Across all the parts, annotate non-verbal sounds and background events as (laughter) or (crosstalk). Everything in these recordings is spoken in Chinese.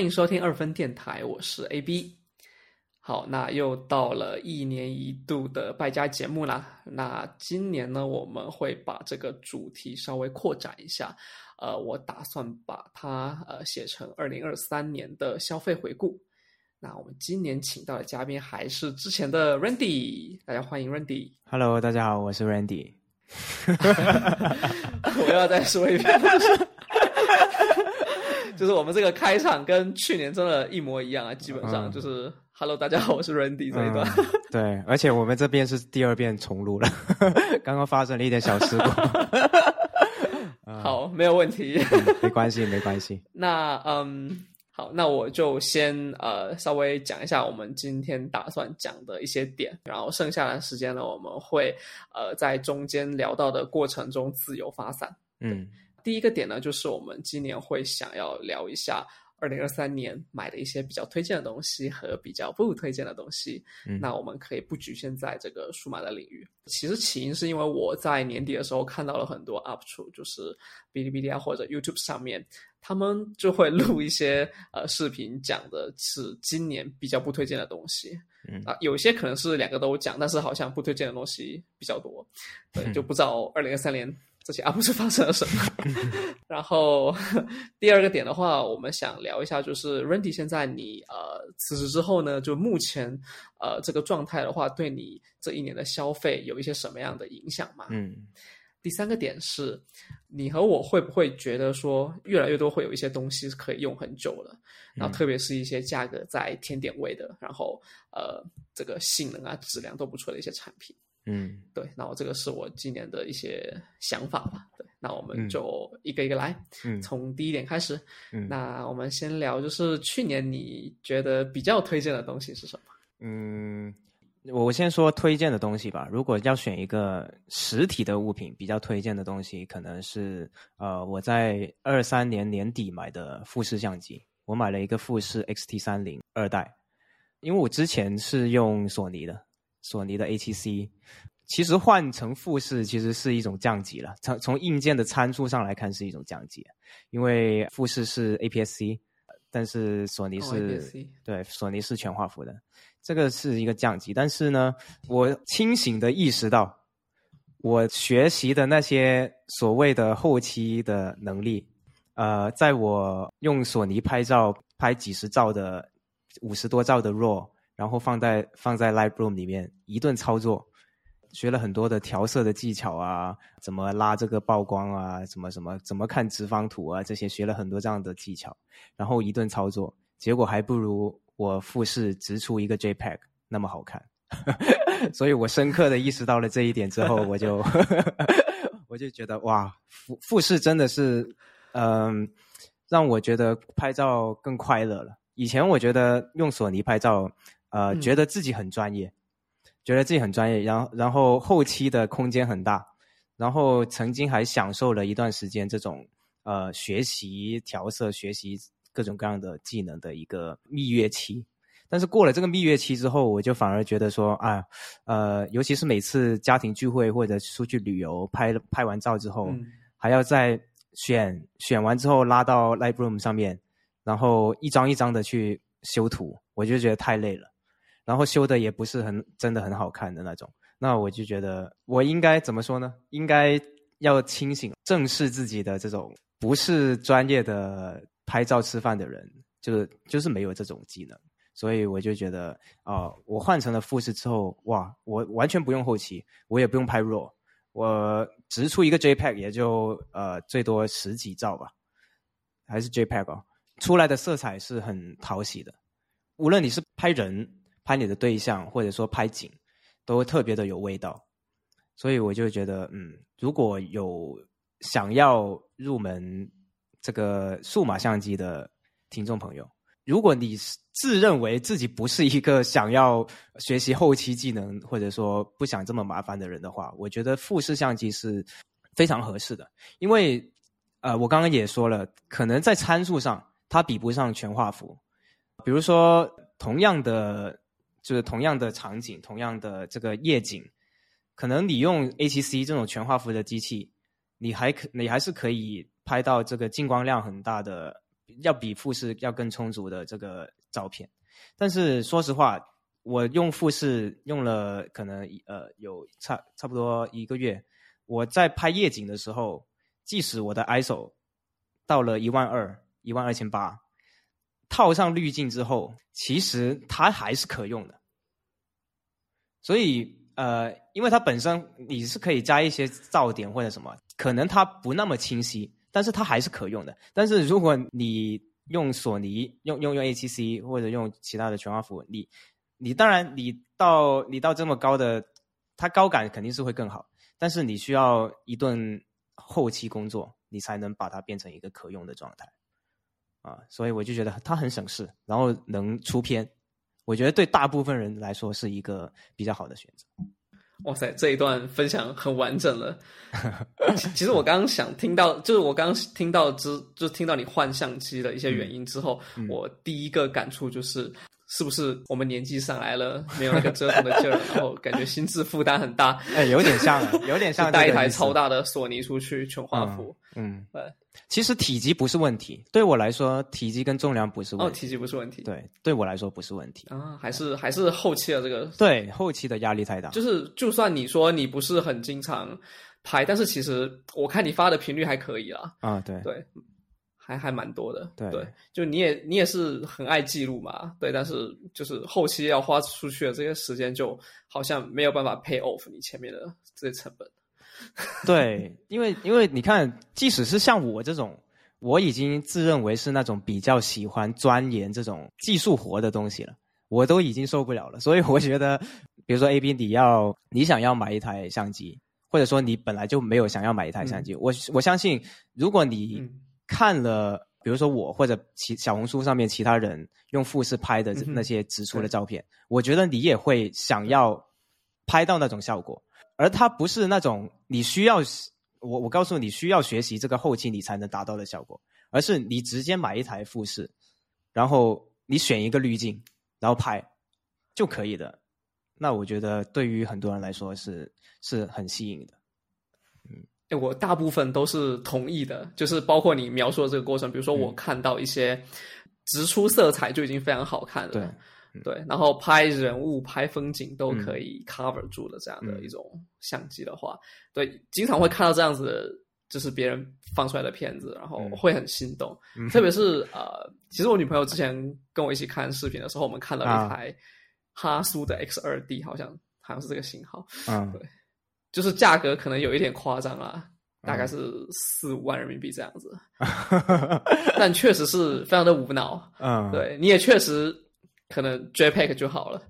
欢迎收听二分电台，我是 AB。好，那又到了一年一度的败家节目啦。那今年呢，我们会把这个主题稍微扩展一下。呃，我打算把它呃写成二零二三年的消费回顾。那我们今年请到的嘉宾还是之前的 Randy，大家欢迎 Randy。Hello，大家好，我是 Randy。(laughs) 我要再说一遍，就是我们这个开场跟去年真的一模一样啊，基本上就是 “Hello，大家好，我是 Randy” 这一段。嗯对，而且我们这边是第二遍重录了，(laughs) 刚刚发生了一点小事故。(laughs) 好，没有问题。嗯没关系，没关系。(laughs) 那嗯，好，那我就先呃稍微讲一下我们今天打算讲的一些点，然后剩下的时间呢，我们会呃在中间聊到的过程中自由发散。嗯第一个点呢，就是我们今年会想要聊一下二零二三年买的一些比较推荐的东西和比较不推荐的东西。嗯那我们可以不局限在这个数码的领域。其实起因是因为我在年底的时候看到了很多 UP 主，就是哔哩哔哩啊或者 YouTube 上面，他们就会录一些呃视频，讲的是今年比较不推荐的东西。嗯啊，有些可能是两个都讲，但是好像不推荐的东西比较多，对，就不知道二零二三年这些 UP 主发生了什么。(laughs) 然后第二个点的话，我们想聊一下，就是 Randy 现在你呃辞职之后呢，就目前呃这个状态的话，对你这一年的消费有一些什么样的影响吗？嗯第三个点是，你和我会不会觉得说，越来越多会有一些东西是可以用很久了，然后特别是一些价格在天点位的，然后呃这个性能啊、质量都不错的一些产品。嗯对，那我这个是我今年的一些想法吧。对，那我们嗯就一个一个来，嗯从第一点开始。嗯那我们先聊，就是去年你觉得比较推荐的东西是什么？嗯，我先说推荐的东西吧。如果要选一个实体的物品，比较推荐的东西，可能是呃我在二三年年底买的富士相机。我买了一个富士 XT 三零二代，因为我之前是用索尼的，索尼的 A7C。其实换成富士其实是一种降级了，从从硬件的参数上来看是一种降级，因为富士是 APS-C，但是索尼哦是、对索尼是全画幅的，这个是一个降级。但是呢，我清醒的意识到，我学习的那些所谓的后期的能力，呃，在我用索尼拍照拍几十兆的、五十多兆的 RAW，然后放在放在 Lightroom 里面一顿操作，学了很多的调色的技巧啊，怎么拉这个曝光啊，怎么什么，怎么看直方图啊，这些学了很多这样的技巧，然后一顿操作，结果还不如我复试直出一个 JPEG 那么好看。(laughs) 所以我深刻的意识到了这一点之后，我就 (laughs) 我就觉得哇，复复试真的是，嗯、让我觉得拍照更快乐了。以前我觉得用索尼拍照，呃，嗯觉得自己很专业，觉得自己很专业，然后然后后期的空间很大，然后曾经还享受了一段时间这种呃学习调色、学习各种各样的技能的一个蜜月期。但是过了这个蜜月期之后，我就反而觉得说，啊，呃，尤其是每次家庭聚会或者出去旅游，拍拍完照之后，嗯还要再选选完之后拉到 Lightroom 上面，然后一张一张的去修图，我就觉得太累了，然后修的也不是很真的很好看的那种。那我就觉得我应该怎么说呢？应该要清醒，正视自己的这种不是专业的拍照吃饭的人，就是就是没有这种技能。所以我就觉得啊、我换成了富士之后，哇，我完全不用后期，我也不用拍 RAW，我直出一个 JPEG 也就呃最多十几兆吧，还是 JPEG 哦，出来的色彩是很讨喜的。无论你是拍人、拍你的对象，或者说拍景，都特别的有味道。所以我就觉得，嗯，如果有想要入门这个数码相机的听众朋友，如果你自认为自己不是一个想要学习后期技能，或者说不想这么麻烦的人的话，我觉得富士相机是非常合适的。因为呃，我刚刚也说了，可能在参数上它比不上全画幅。比如说，同样的就是同样的场景，同样的这个夜景，可能你用 A7C 这种全画幅的机器，你还可你还是可以拍到这个进光量很大的。要比富士要更充足的这个照片。但是说实话，我用富士用了可能呃有差差不多一个月，我在拍夜景的时候，即使我的 ISO 到了一万二、一万二千八，套上滤镜之后，其实它还是可用的。所以呃，因为它本身你是可以加一些噪点或者什么，可能它不那么清晰，但是它还是可用的。但是如果你用索尼用用用 A7C 或者用其他的全画幅，你你当然你到你到这么高的，它高感肯定是会更好，但是你需要一顿后期工作，你才能把它变成一个可用的状态啊。所以我就觉得它很省事，然后能出片。我觉得对大部分人来说是一个比较好的选择。哇塞，这一段分享很完整了。(laughs) 其实我刚刚想听到，就是我刚刚听到之，就听到你换相机的一些原因之后，我第一个感触就是。是不是我们年纪上来了，没有那个折腾的劲儿，(laughs) 然后感觉心智负担很大？哎，有点像，(laughs) 有点像带一台超大的索尼出去全画幅。嗯，对。其实体积不是问题，对我来说，体积跟重量不是问题。哦，体积不是问题。对，对我来说不是问题。啊，还是还是后期的这个。对，后期的压力太大。就是，就算你说你不是很经常拍，但是其实我看你发的频率还可以啊。啊，对对。还还蛮多的，对，就你也你也是很爱记录嘛，对，但是就是后期要花出去的这些时间，就好像没有办法 pay off 你前面的这些成本。(laughs) 对，因为因为你看，即使是像我这种，我已经自认为是那种比较喜欢钻研这种技术活的东西了，我都已经受不了了。所以我觉得，比如说 A B，你要你想要买一台相机，或者说你本来就没有想要买一台相机，我我相信，如果你看了，比如说我或者其小红书上面其他人用富士拍的那些直出的照片，我觉得你也会想要拍到那种效果，而它不是那种你需要我我告诉你需要学习这个后期你才能达到的效果，而是你直接买一台富士，然后你选一个滤镜，然后拍就可以的。那我觉得对于很多人来说是是很吸引的。我大部分都是同意的，就是包括你描述的这个过程，比如说我看到一些直出色彩就已经非常好看了，对对，然后拍人物、拍风景都可以 cover 住的这样的一种相机的话，对，经常会看到这样子的，就是别人放出来的片子，然后会很心动，特别是呃，其实我女朋友之前跟我一起看视频的时候，我们看到一台哈苏的 X 二 D，好像好像是这个型号，嗯，对。就是价格可能有一点夸张啊，大概是四五万人民币这样子，(laughs) 但确实是非常的无脑。嗯，对，你也确实可能 JPEG 就好了。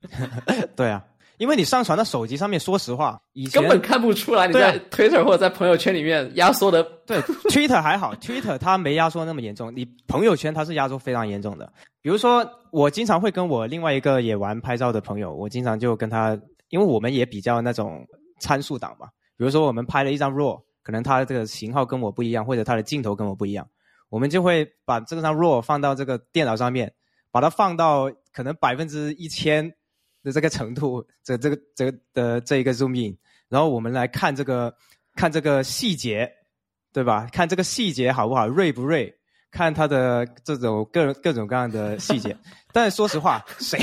(laughs) 对啊，因为你上传到手机上面，说实话，以前根本看不出来你在 Twitter 或者在朋友圈里面压缩的。对，Twitter 还好，Twitter 它没压缩那么严重，你朋友圈它是压缩非常严重的。比如说，我经常会跟我另外一个也玩拍照的朋友，我经常就跟他。因为我们也比较那种参数党嘛，比如说我们拍了一张 RAW，可能它这个型号跟我不一样，或者它的镜头跟我不一样，我们就会把这张 RAW 放到这个电脑上面，把它放到可能百分之一千的这个程度，这这个这个的这一个 zoom in，然后我们来看这个看这个细节，对吧？看这个细节好不好，锐不锐？看它的这种各各种各样的细节，但是说实话，谁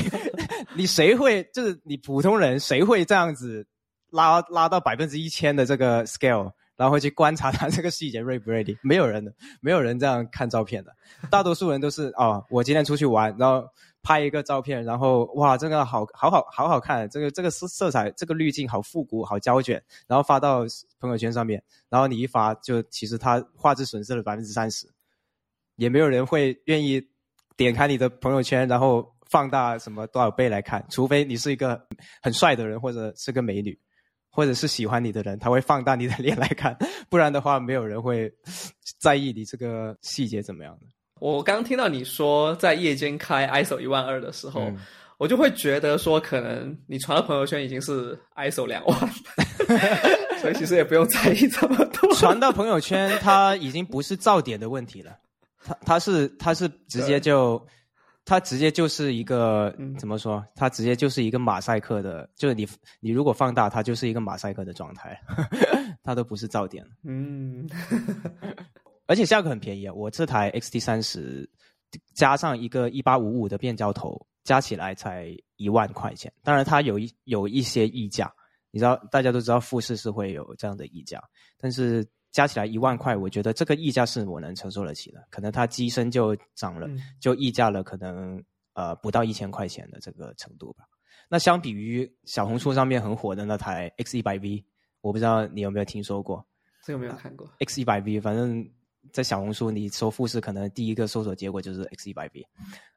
你谁会就是你普通人谁会这样子拉拉到百分之一千的这个 scale，然后去观察它这个细节 ready 不 ready？没有人的，没有人这样看照片的，大多数人都是 (laughs) 哦，我今天出去玩，然后拍一个照片，然后哇，这个好好好好好看，这个这个色色彩，这个滤镜好复古，好胶卷，然后发到朋友圈上面，然后你一发，就其实它画质损失了百分之三十。也没有人会愿意点开你的朋友圈，然后放大什么多少倍来看，除非你是一个很帅的人，或者是个美女，或者是喜欢你的人，他会放大你的脸来看，(laughs) 不然的话，没有人会在意你这个细节怎么样的。我刚听到你说在夜间开 ISO 一万二的时候，我就会觉得说，可能你传到朋友圈已经是 ISO 两万，(laughs) 所以其实也不用在意这么多。传到朋友圈，它已经不是噪点的问题了。它它是它是直接就，他直接就是一个怎么说？它直接就是一个马赛克的，就是你你如果放大，它就是一个马赛克的状态，(laughs) 它都不是噪点。嗯，(laughs) 而且价格很便宜啊，我这台 XT 三十加上一个一八五五的变焦头，加起来才一万块钱。当然，它有一有一些溢价，你知道，大家都知道富士是会有这样的溢价，但是加起来一万块，我觉得这个溢价是我能承受得起的。可能它机身就涨了，就溢价了，可能呃不到一千块钱的这个程度吧。那相比于小红书上面很火的那台 X 一百 V，我不知道你有没有听说过？这个没有看过。X 一百 V，反正在小红书你搜富士，可能第一个搜索结果就是 X 一百 V。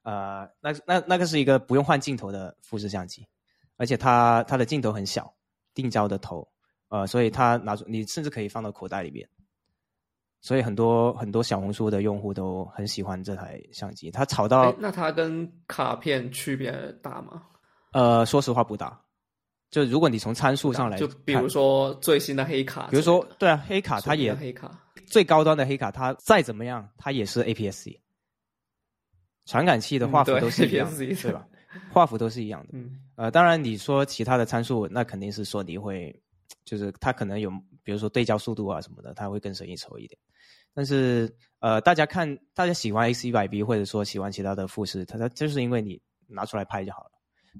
呃，那那那个是一个不用换镜头的富士相机，而且它它的镜头很小，定焦的头，呃，所以它拿出你甚至可以放到口袋里面。所以很多很多小红书的用户都很喜欢这台相机，它炒到。那它跟卡片区别大吗？呃，说实话不大。就如果你从参数上来，就比如说最新的黑卡，比如说对啊，黑卡它也黑卡最高端的黑卡，它再怎么样，它也是 APS-C。传感器的画幅都是一样，对吧？画幅都是一样的。嗯。呃，当然你说其他的参数，那肯定是索尼会，就是它可能有，比如说对焦速度啊什么的，它会更胜一筹一点。但是呃，大家看，大家喜欢 X 一百 B 或者说喜欢其他的富士，它它就是因为你拿出来拍就好了。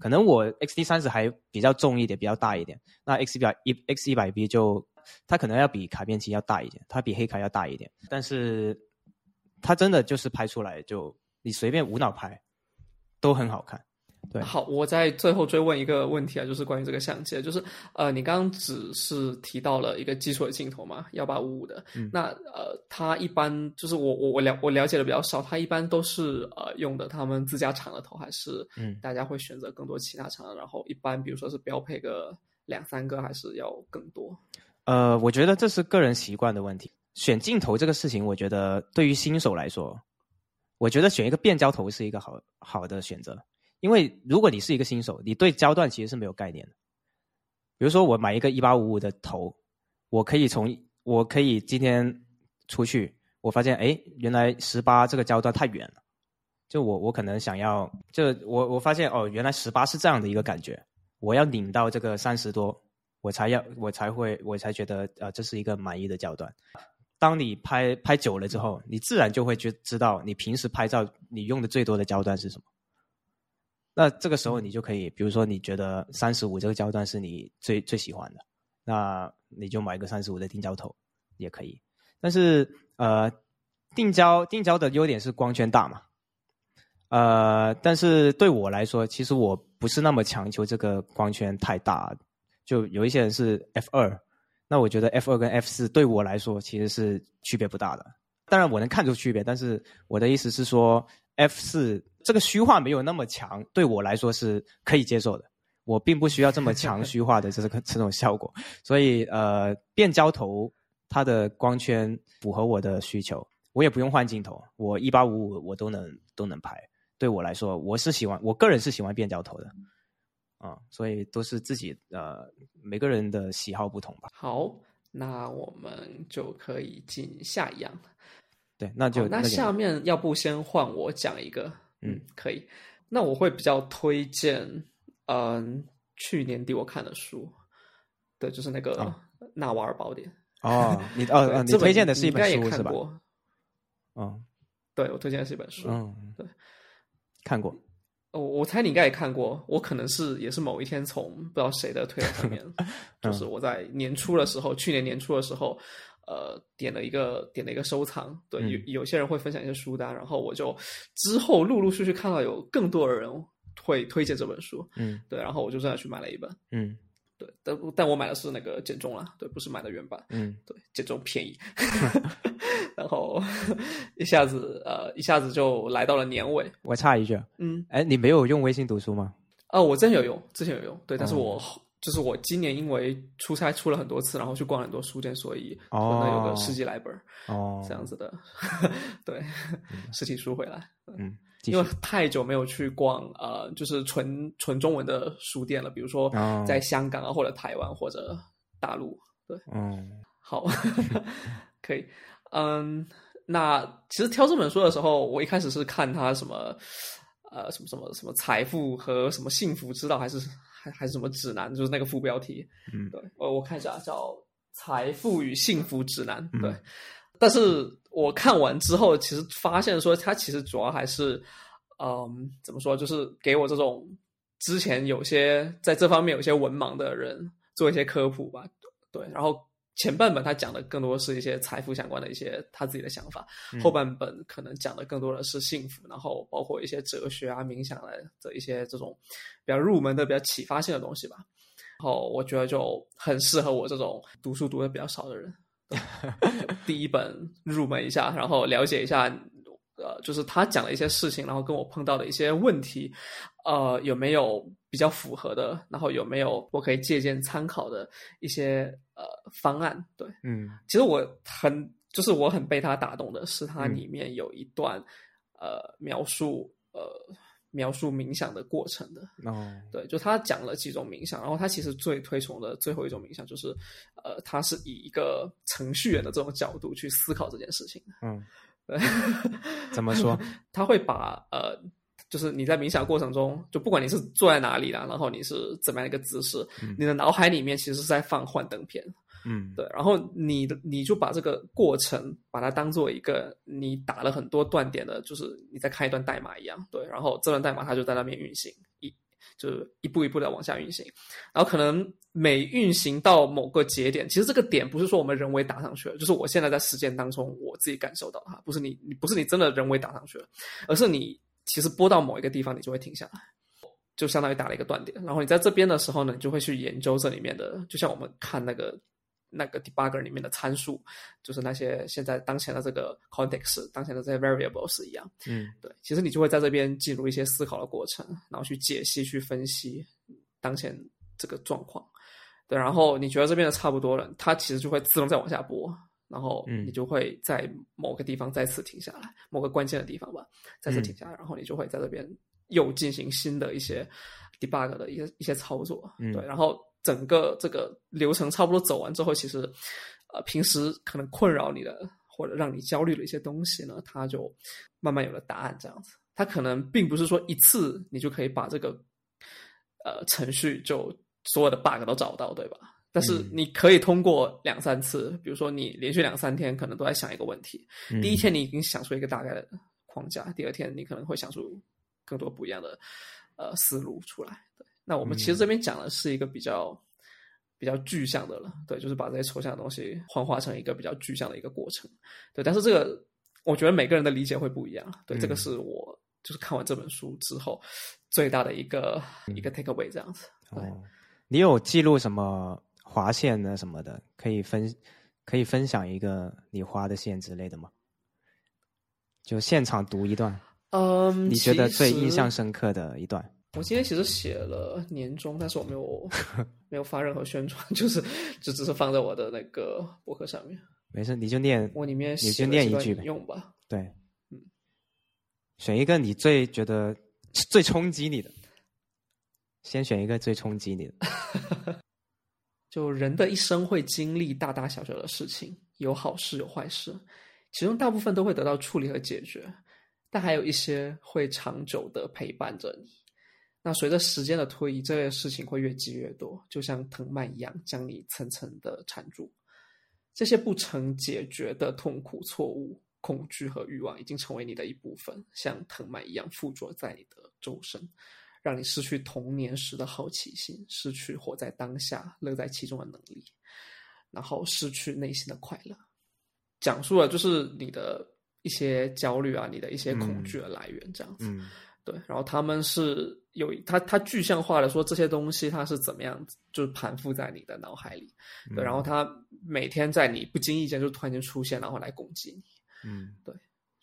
可能我 X T 三十还比较重一点，比较大一点。那 X 一百一 X 一百 B 就它可能要比卡片机要大一点，它比黑卡要大一点。但是它真的就是拍出来就你随便无脑拍都很好看。对，好，我在最后追问一个问题啊，就是关于这个相机，就是呃，你刚刚只是提到了一个基础的镜头嘛，幺八五五的，那呃，它一般就是我我我了我了解的比较少，它一般都是呃用的他们自家厂的头，还是嗯，大家会选择更多其他厂，然后一般比如说是标配个两三个，还是要更多？呃，我觉得这是个人习惯的问题。选镜头这个事情，我觉得对于新手来说，我觉得选一个变焦头是一个好好的选择。因为如果你是一个新手，你对焦段其实是没有概念的。比如说，我买一个一八五五的头，我可以从我可以今天出去，我发现哎，原来十八这个焦段太远了。就我我可能想要，就我我发现哦，原来十八是这样的一个感觉。我要拧到这个三十多，我才要我才会我才觉得呃，这是一个满意的焦段。当你拍拍久了之后，你自然就会觉知道你平时拍照你用的最多的焦段是什么。那这个时候你就可以，比如说你觉得三十五这个焦段是你最最喜欢的，那你就买个三十五的定焦头也可以。但是呃，定焦定焦的优点是光圈大嘛，呃，但是对我来说，其实我不是那么强求这个光圈太大。就有一些人是 f 二，那我觉得 f 二跟 f 四对我来说其实是区别不大的。当然我能看出区别，但是我的意思是说 f 四。这个虚化没有那么强，对我来说是可以接受的。我并不需要这么强虚化的这个这种效果，所以呃，变焦头它的光圈符合我的需求，我也不用换镜头，我一八五五我都能都能拍。对我来说，我是喜欢，我个人是喜欢变焦头的，啊，所以都是自己呃每个人的喜好不同吧。好，那我们就可以进下一样对，那就那下面要不先换我讲一个。嗯，可以。那我会比较推荐，嗯，去年底我看的书，对，就是那个《纳瓦尔宝典》。(laughs) 哦，你哦，你推荐的是一本书是吧？嗯，对，我推荐的是一本书。嗯，对，看过。我我猜你应该也看过。我可能是也是某一天从不知道谁的推特上面，(laughs) 就是我在年初的时候，去年年初的时候。呃，点了一个点了一个收藏，对，有有些人会分享一些书单，然后我就之后陆陆续续看到有更多的人会推荐这本书，嗯，对，然后我就真的去买了一本，嗯，对，但但我买的是那个简中了，对，不是买的原版，嗯，对，简中便宜，(laughs) 然后一下子呃一下子就来到了年尾，我插一句，嗯，哎，你没有用微信读书吗？啊，我真有用，之前有用，对，但是我。就是我今年因为出差出了很多次，然后去逛很多书店，所以可能有个十几来本哦，这样子的，(laughs) 对，实体书回来，嗯，因为太久没有去逛呃，就是纯纯中文的书店了，比如说在香港啊，或者台湾或者大陆，对，嗯，好，(laughs) 可以，嗯，那其实挑这本书的时候，我一开始是看它什么，呃，什么什么什么财富和什么幸福之道，还是。还还是什么指南？就是那个副标题。嗯，对，我我看一下，叫《财富与幸福指南》。对，但是我看完之后，其实发现说，它其实主要还是，嗯，怎么说，就是给我这种之前有些在这方面有些文盲的人做一些科普吧。对，然后前半本他讲的更多是一些财富相关的一些他自己的想法，后半本可能讲的更多的是幸福，然后包括一些哲学啊、冥想的的一些这种比较入门的、比较启发性的东西吧。然后我觉得就很适合我这种读书读的比较少的人。(laughs) 第一本入门一下，然后了解一下，呃，就是他讲的一些事情，然后跟我碰到的一些问题，呃，有没有比较符合的，然后有没有我可以借鉴参考的一些呃方案？对，嗯，其实我很就是我很被他打动的是，他里面有一段呃描述呃。描述冥想的过程的哦，对，就他讲了几种冥想，然后他其实最推崇的最后一种冥想就是，呃，他是以一个程序员的这种角度去思考这件事情。嗯，(laughs) 怎么说？(laughs) 他会把呃，就是你在冥想过程中，就不管你是坐在哪里啦，然后你是怎么样一个姿势，你的脑海里面其实是在放幻灯片。嗯，对，然后你的你就把这个过程把它当做一个你打了很多断点的，就是你在看一段代码一样，对，然后这段代码它就在那边运行，一就是一步一步的往下运行，然后可能每运行到某个节点，其实这个点不是说我们人为打上去了，就是我现在在实践当中我自己感受到哈，不是你你不是你真的人为打上去了，而是你其实播到某一个地方你就会停下来，就相当于打了一个断点，然后你在这边的时候呢，你就会去研究这里面的，就像我们看那个。那个 debugger 里面的参数，就是那些现在当前的这个 context，当前的这些 variables 一样。嗯，对，其实你就会在这边进入一些思考的过程，然后去解析、去分析当前这个状况。对，然后你觉得这边的差不多了，它其实就会自动再往下播，然后你就会在某个地方再次停下来，某个关键的地方吧，再次停下来，然后你就会在这边又进行新的一些 debug 的一些一些操作。对，然后。整个这个流程差不多走完之后，其实，呃，平时可能困扰你的或者让你焦虑的一些东西呢，它就慢慢有了答案。这样子，它可能并不是说一次你就可以把这个呃程序就所有的 bug 都找到，对吧？但是你可以通过两三次，比如说你连续两三天可能都在想一个问题，第一天你已经想出一个大概的框架，第二天你可能会想出更多不一样的呃思路出来。对。那我们其实这边讲的是一个比较比较具象的了，对，就是把这些抽象的东西幻化成一个比较具象的一个过程，对。但是这个我觉得每个人的理解会不一样，对，这个是我就是看完这本书之后最大的一个一个 take away 这样子。哦，你有记录什么划线呢什么的？可以分可以分享一个你划的线之类的吗？就现场读一段，嗯，你觉得最印象深刻的一段。我今天其实写了年终，但是我没有 (laughs) 没有发任何宣传，就是就只是放在我的那个博客上面。没事，你就念我里面你就念一句用吧。对，嗯，选一个你最觉得最冲击你的，先选一个最冲击你的。(laughs) 就人的一生会经历大大小小的事情，有好事有坏事，其中大部分都会得到处理和解决，但还有一些会长久的陪伴着你。那随着时间的推移，这些事情会越积越多，就像藤蔓一样，将你层层的缠住。这些不曾解决的痛苦、错误、恐惧和欲望，已经成为你的一部分，像藤蔓一样附着在你的周身，让你失去童年时的好奇心，失去活在当下、乐在其中的能力，然后失去内心的快乐。讲述了就是你的一些焦虑啊，你的一些恐惧的来源，这样子。对，然后他们是有他他具象化的说这些东西它是怎么样子，就是盘附在你的脑海里，对，然后他每天在你不经意间就突然间出现，然后来攻击你，嗯，对，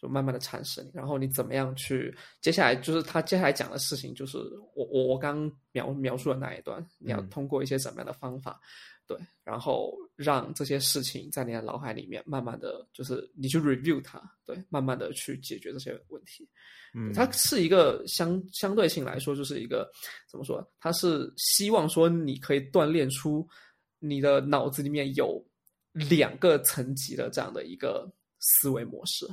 就慢慢的蚕食你，然后你怎么样去？接下来就是他接下来讲的事情，就是我我我刚描描述的那一段，你要通过一些怎么样的方法。对，然后让这些事情在你的脑海里面慢慢的就是你去 review 它，对，慢慢的去解决这些问题。嗯，它是一个相相对性来说，就是一个怎么说？它是希望说你可以锻炼出你的脑子里面有两个层级的这样的一个思维模式。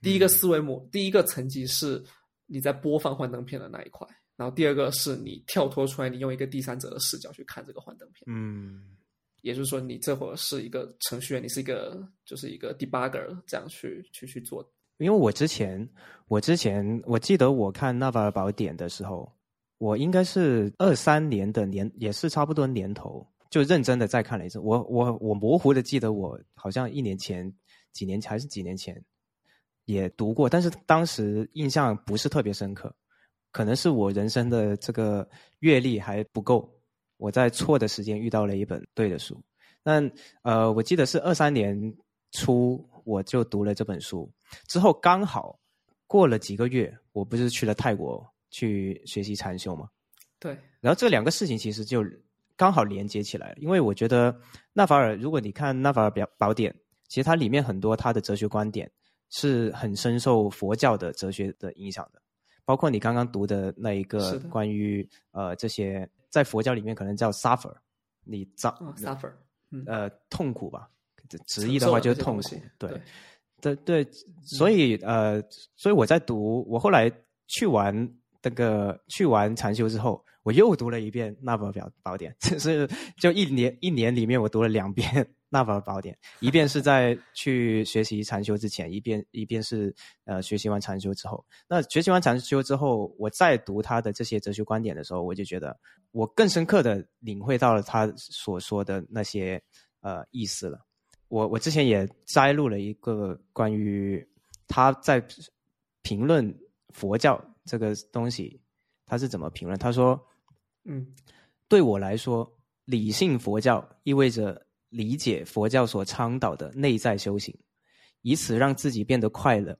第一个思维模，第一个层级是你在播放幻灯片的那一块，然后第二个是你跳脱出来，你用一个第三者的视角去看这个幻灯片。嗯。也就是说，你这会儿是一个程序员，你是一个就是一个 debugger 这样去去去做。因为我之前，我之前我记得我看《纳瓦尔宝典》的时候，我应该是二三年的年，也是差不多年头，就认真的再看了一次。我我我模糊的记得，我好像一年前、几年还是几年前也读过，但是当时印象不是特别深刻，可能是我人生的这个阅历还不够。我在错的时间遇到了一本对的书，那呃，我记得是二三年初我就读了这本书，之后刚好过了几个月，我不是去了泰国去学习禅修吗？对，然后这两个事情其实就刚好连接起来了，因为我觉得纳法尔，如果你看纳法尔表宝典，其实它里面很多他的哲学观点是很深受佛教的哲学的影响的，包括你刚刚读的那一个关于呃这些。在佛教里面可能叫 suffer，你遭 suffer，呃痛苦吧，直译的话就是痛苦。对，对对，所以呃，所以我在读，我后来去完那个去完禅修之后，我又读了一遍《那本表宝典》，(laughs) 就是就一年一年里面我读了两遍。纳法尔宝典，一遍是在去学习禅修之前，一遍一遍是呃学习完禅修之后。那学习完禅修之后，我再读他的这些哲学观点的时候，我就觉得我更深刻的领会到了他所说的那些呃意思了。我我之前也摘录了一个关于他在评论佛教这个东西，他是怎么评论？他说：“嗯，对我来说，理性佛教意味着。”理解佛教所倡导的内在修行，以此让自己变得快乐、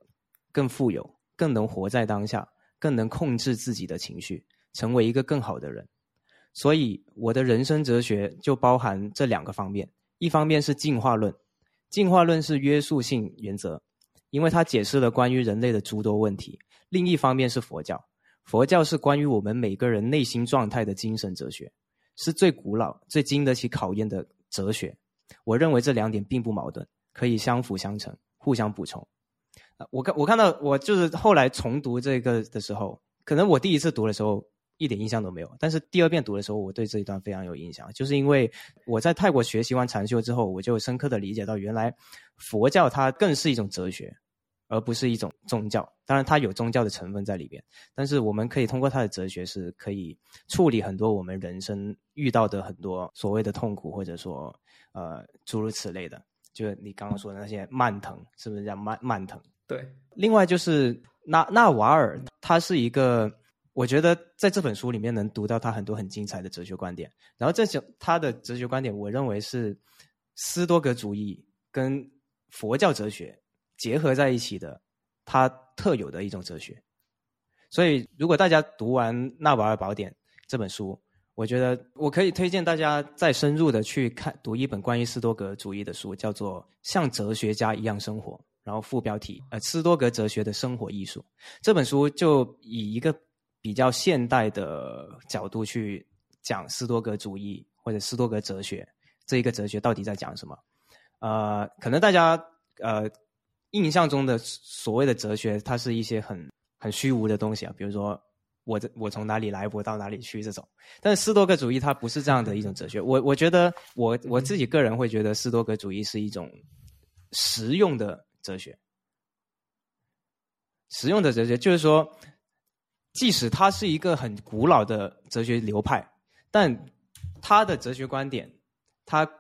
更富有、更能活在当下、更能控制自己的情绪，成为一个更好的人。所以，我的人生哲学就包含这两个方面：一方面是进化论，进化论是约束性原则，因为它解释了关于人类的诸多问题；另一方面是佛教，佛教是关于我们每个人内心状态的精神哲学，是最古老、最经得起考验的。哲学，我认为这两点并不矛盾，可以相辅相成，互相补充。我看我看到我就是后来重读这个的时候，可能我第一次读的时候一点印象都没有，但是第二遍读的时候，我对这一段非常有印象，就是因为我在泰国学习完禅修之后，我就深刻的理解到，原来佛教它更是一种哲学。而不是一种宗教，当然它有宗教的成分在里边，但是我们可以通过它的哲学，是可以处理很多我们人生遇到的很多所谓的痛苦，或者说呃诸如此类的，就是你刚刚说的那些蔓藤，是不是叫蔓蔓藤？对。另外就是纳纳瓦尔，他是一个，我觉得在这本书里面能读到他很多很精彩的哲学观点，然后这些他的哲学观点，我认为是斯多格主义跟佛教哲学。结合在一起的，它特有的一种哲学。所以，如果大家读完《纳瓦尔宝典》这本书，我觉得我可以推荐大家再深入的去看读一本关于斯多格主义的书，叫做《像哲学家一样生活》，然后副标题呃斯多格哲学的生活艺术。这本书就以一个比较现代的角度去讲斯多格主义或者斯多格哲学这一个哲学到底在讲什么。呃，可能大家呃。印象中的所谓的哲学，它是一些很很虚无的东西啊，比如说我这我从哪里来，我到哪里去这种。但是斯多格主义它不是这样的一种哲学，我我觉得我我自己个人会觉得斯多格主义是一种实用的哲学。实用的哲学就是说，即使它是一个很古老的哲学流派，但他的哲学观点，他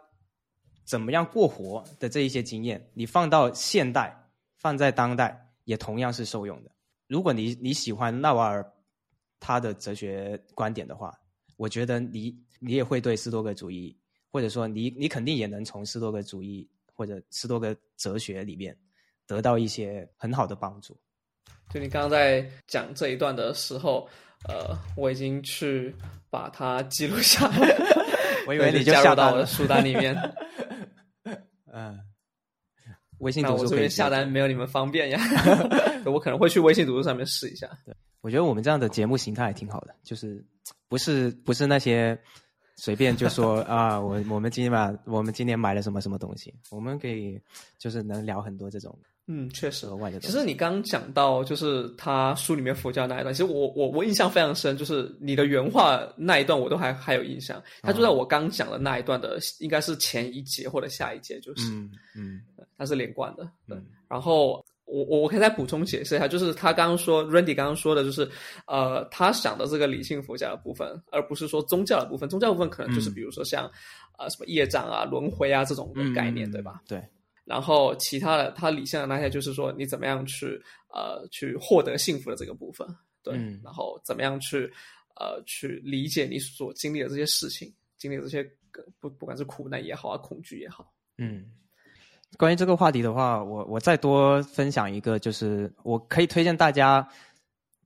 怎么样过活的这一些经验，你放到现代。放在当代也同样是受用的。如果你你喜欢纳瓦尔他的哲学观点的话，我觉得你你也会对斯多格主义，或者说你你肯定也能从斯多格主义或者斯多格哲学里面得到一些很好的帮助。就你刚刚在讲这一段的时候，呃，我已经去把它记录下来，我以为你 (laughs) 就加入到我的书单里面。(laughs) (laughs) 嗯。微信读书这边下单，没有你们方便呀。(laughs) 我可能会去微信读书上面试一下。对，我觉得我们这样的节目形态也挺好的，就是不是不是那些随便就说 (laughs) 啊，我我们今天买我们今年买了什么什么东西，我们可以就是能聊很多这种。嗯，确实额外的。其实你刚刚讲到，就是他书里面佛教那一段，其实我我我印象非常深，就是你的原话那一段，我都还还有印象。他就在我刚讲的那一段的，应该是前一节或者下一节，就是嗯嗯它是连贯的。对，嗯然后我我我可以再补充解释一下，就是他刚刚说 Randy 刚刚说的，就是呃，他想的这个理性佛教的部分，而不是说宗教的部分。宗教部分可能就是嗯比如说像、呃什么业障啊、轮回啊这种的嗯，概念，嗯对吧？？对，然后其他的，他理性的那些就是说你怎么样去呃去获得幸福的这个部分，对，嗯然后怎么样去呃去理解你所经历的这些事情，经历的这些呃不不管是苦难也好啊，恐惧也好，嗯。关于这个话题的话，我我再多分享一个，就是我可以推荐大家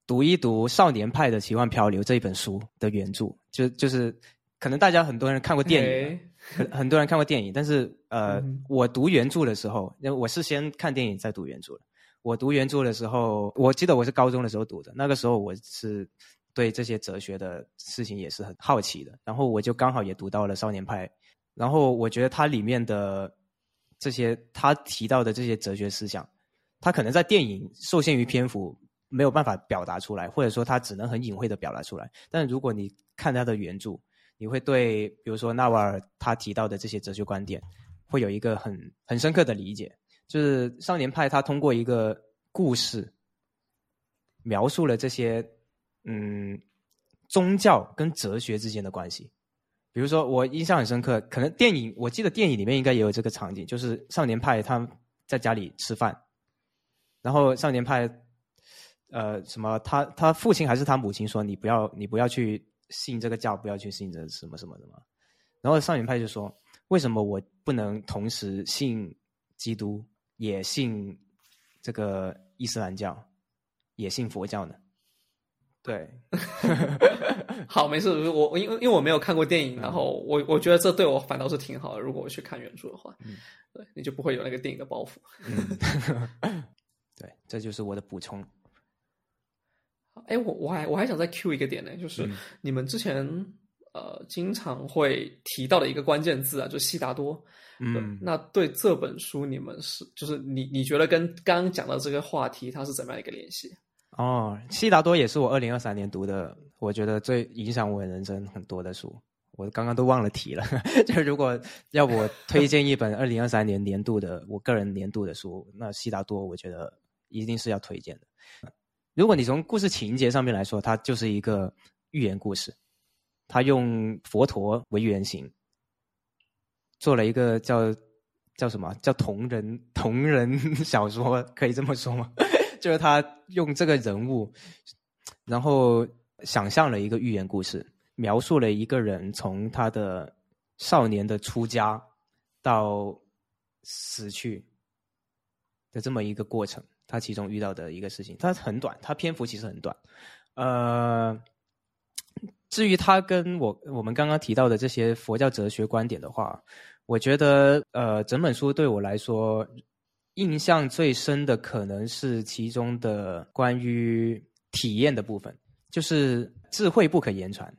读一读《少年派的奇幻漂流》这一本书的原著，就就是可能大家很多人看过电影诶，很很多人看过电影，但是呃，嗯我读原著的时候，因为我是先看电影再读原著的。我读原著的时候，我记得我是高中的时候读的，那个时候我是对这些哲学的事情也是很好奇的，然后我就刚好也读到了《少年派》，然后我觉得它里面的这些他提到的这些哲学思想，他可能在电影受限于篇幅没有办法表达出来，或者说他只能很隐晦的表达出来。但如果你看他的原著，你会对比如说纳瓦尔他提到的这些哲学观点，会有一个很很深刻的理解。就是少年派他通过一个故事，描述了这些嗯宗教跟哲学之间的关系。比如说，我印象很深刻，可能电影我记得电影里面应该也有这个场景，就是少年派他在家里吃饭，然后少年派呃什么他他父亲还是他母亲说你不要你不要去信这个教，不要去信这什么什么的嘛，然后少年派就说为什么我不能同时信基督，也信这个伊斯兰教，也信佛教呢？对，(laughs) (laughs) 好，没事，我我因为因为我没有看过电影，嗯然后我我觉得这对我反倒是挺好的。如果我去看原著的话，嗯对你就不会有那个电影的包袱。嗯，(laughs) 对，这就是我的补充。哎，我我还我还想再 Q 一个点呢，就是嗯你们之前呃经常会提到的一个关键字啊，就是悉达多。嗯，那对这本书你们是就是你你觉得跟刚刚讲的这个话题它是怎么样一个联系？哦，悉达多也是我二零二三年读的，我觉得最影响我人生很多的书。我刚刚都忘了提了，(laughs) 就如果要我推荐一本二零二三年年度的我个人年度的书，那悉达多我觉得一定是要推荐的。如果你从故事情节上面来说，它就是一个寓言故事，它用佛陀为原型，做了一个叫叫什么叫同人 (laughs) 同人小说，可以这么说吗？(laughs) 就是他用这个人物，然后想象了一个寓言故事，描述了一个人从他的少年的出家到死去的这么一个过程，他其中遇到的一个事情，它很短，它篇幅其实很短。呃，至于他跟我我们刚刚提到的这些佛教哲学观点的话，我觉得呃，整本书对我来说。印象最深的可能是其中的关于体验的部分，就是智慧不可言传，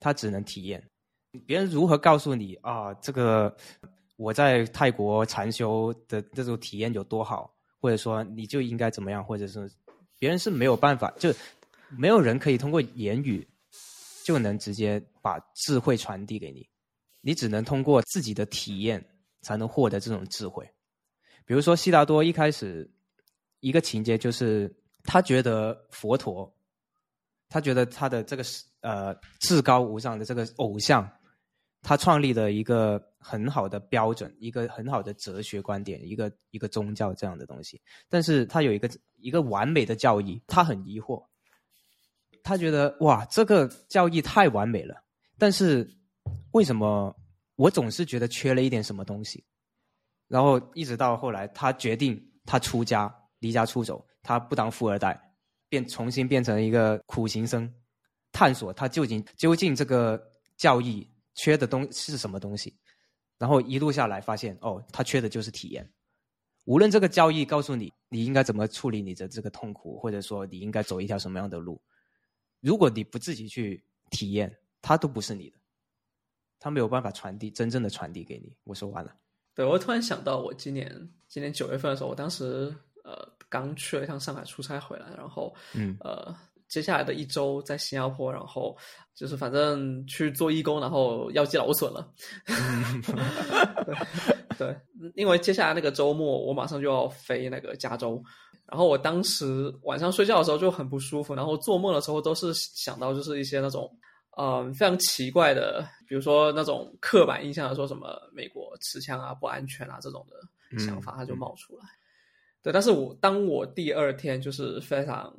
他只能体验。别人如何告诉你啊？这个我在泰国禅修的这种体验有多好，或者说你就应该怎么样，或者是别人是没有办法，就没有人可以通过言语就能直接把智慧传递给你，你只能通过自己的体验才能获得这种智慧。比如说，悉达多一开始一个情节就是他觉得佛陀，他觉得他的这个呃至高无上的这个偶像，他创立了一个很好的标准，一个很好的哲学观点，一个一个宗教这样的东西。但是他有一个一个完美的教义，他很疑惑，他觉得哇，这个教义太完美了，但是为什么我总是觉得缺了一点什么东西？然后一直到后来，他决定他出家，离家出走，他不当富二代，变重新变成一个苦行僧，探索他究竟究竟这个教义缺的东是什么东西。然后一路下来发现，哦，他缺的就是体验。无论这个交易告诉你你应该怎么处理你的这个痛苦，或者说你应该走一条什么样的路，如果你不自己去体验，它都不是你的，它没有办法传递真正的传递给你。我说完了。对我突然想到，我今年今年九月份的时候，我当时呃刚去了一趟上海出差回来，然后嗯呃接下来的一周在新加坡，然后就是反正去做义工，然后腰肌劳损了。对 (laughs) 对，因为接下来那个周末我马上就要飞那个加州，然后我当时晚上睡觉的时候就很不舒服，然后做梦的时候都是想到就是一些那种嗯非常奇怪的，比如说那种刻板印象的说什么美国持枪啊不安全啊这种的想法，它就冒出来。对，但是我当我第二天就是非常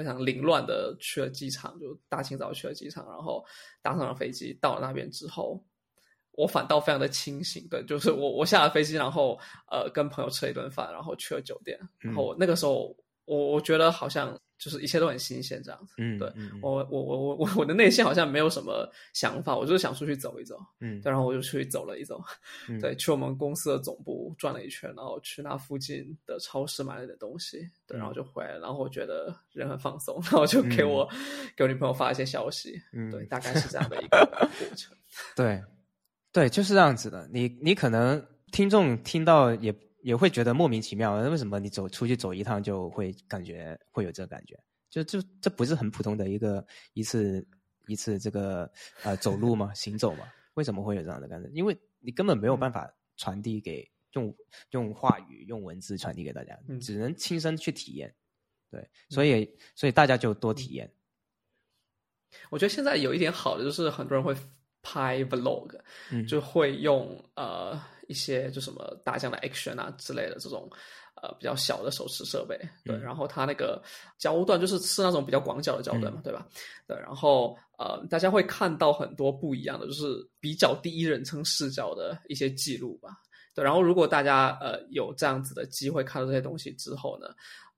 非常凌乱的去了机场，就大清早去了机场，然后搭上了飞机到了那边之后，我反倒非常的清醒。对，就是我我下了飞机，然后呃跟朋友吃了一顿饭，然后去了酒店，然后那个时候我我觉得好像就是一切都很新鲜这样子。嗯，对我我我我我我的内心好像没有什么想法，我就是想出去走一走。嗯，对，然后我就出去走了一走，嗯 (laughs) 对，去我们公司的总部转了一圈，然后去那附近的超市买了点东西，对，然后就回来，然后我觉得人很放松，然后就给我、给我女朋友发一些消息，嗯对，大概是这样的一个 (laughs) 过程。(laughs) 对，对，就是这样子的。你你可能听众听到也也会觉得莫名其妙，为什么你走出去走一趟就会感觉会有这个感觉？就就这不是很普通的一个一次一次这个呃走路吗？(laughs) 行走吗？为什么会有这样的感觉？因为你根本没有办法传递给用用话语用文字传递给大家，嗯只能亲身去体验。对，所以所以大家就多体验。我觉得现在有一点好的就是很多人会拍 vlog，、嗯就会用呃一些就什么大疆的 Action 啊之类的这种呃比较小的手持设备，对，嗯然后它那个焦段就是是那种比较广角的焦段嘛，嗯对吧？对，然后呃大家会看到很多不一样的，就是比较第一人称视角的一些记录吧。对，然后如果大家呃有这样子的机会看到这些东西之后呢，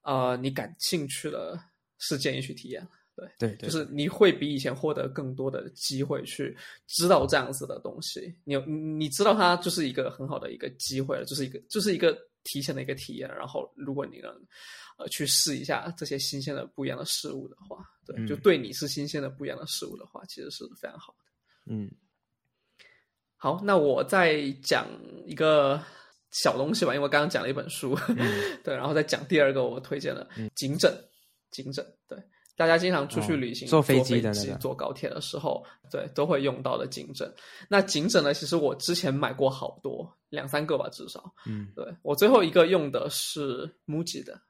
呃，你感兴趣了，是建议去体验。对，对，对就是你会比以前获得更多的机会去知道这样子的东西。你有你你知道它就是一个很好的一个机会了，就是一个就是一个提前的一个体验。然后如果你能呃去试一下这些新鲜的不一样的事物的话，对，嗯就对你是新鲜的不一样的事物的话，其实是非常好的。嗯好，那我再讲一个小东西吧，因为我刚刚讲了一本书，(laughs) 对，然后再讲第二个我推荐的颈枕，颈枕，对，大家经常出去哦旅行、坐飞飞机的那个坐高铁的时候，对，都会用到的颈枕。那颈枕呢，其实我之前买过好多，两三个吧，至少。嗯对我最后一个用的是 MUJI 的，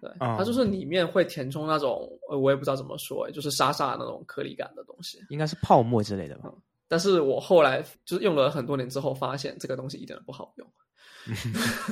对，哦它就是里面会填充那种，呃我也不知道怎么说，哎，就是沙沙的那种颗粒感的东西。应该是泡沫之类的吧？但是我后来就是用了很多年之后，发现这个东西一点都不好用。(laughs)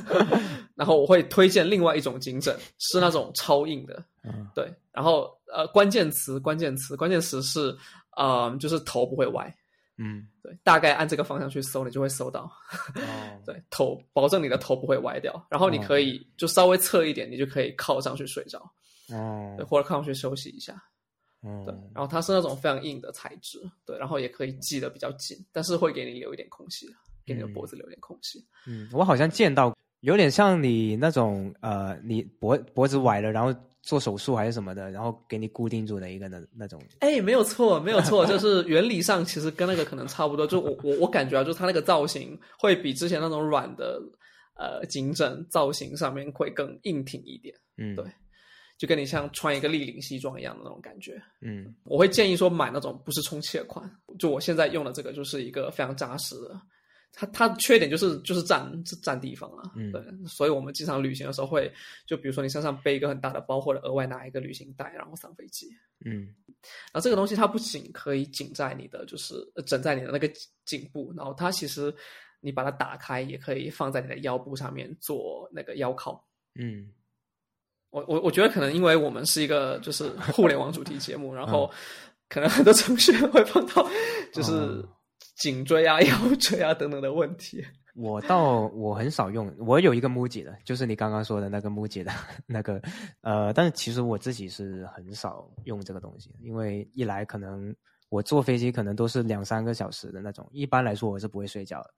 (laughs) 然后我会推荐另外一种颈枕，是那种超硬的，嗯对。然后呃，关键词关键词关键词是，呃，就是头不会歪，嗯，对，大概按这个方向去搜，你就会搜到，哦，(laughs) 对，头保证你的头不会歪掉。然后你可以就稍微侧一点，你就可以靠上去睡着，哦对，，或者靠上去休息一下。嗯对，然后它是那种非常硬的材质，对，然后也可以系得比较紧，但是会给你留一点空隙，给你的脖子留一点空隙。嗯，我好像见到，有点像你那种呃，你脖脖子崴了，然后做手术还是什么的，然后给你固定住的一个那那种。哎，没有错，没有错，(laughs) 就是原理上其实跟那个可能差不多。就我我我感觉啊，就是它那个造型会比之前那种软的呃颈枕造型上面会更硬挺一点，嗯，对就跟你像穿一个立领西装一样的那种感觉。嗯我会建议说买那种不是充气的款，就我现在用的这个就是一个非常扎实的。它它缺点就是就是占是占地方啊，嗯。对，所以我们经常旅行的时候会，就比如说你身上背一个很大的包，或者额外拿一个旅行袋，然后上飞机。嗯。然后这个东西它不仅可以紧在你的，就是呃枕在你的那个颈部，然后它其实你把它打开，也可以放在你的腰部上面做那个腰靠。嗯。我我我觉得可能因为我们是一个就是互联网主题节目，然 (laughs) 后可能很多程序员会碰到就是哦颈椎啊、(laughs) 腰椎啊等等的问题。我倒我很少用，我有一个 MUJI 的，就是你刚刚说的那个 MUJI 的 (laughs) 那个，呃，但是其实我自己是很少用这个东西，因为一来可能我坐飞机可能都是两三个小时的那种，一般来说我是不会睡觉的，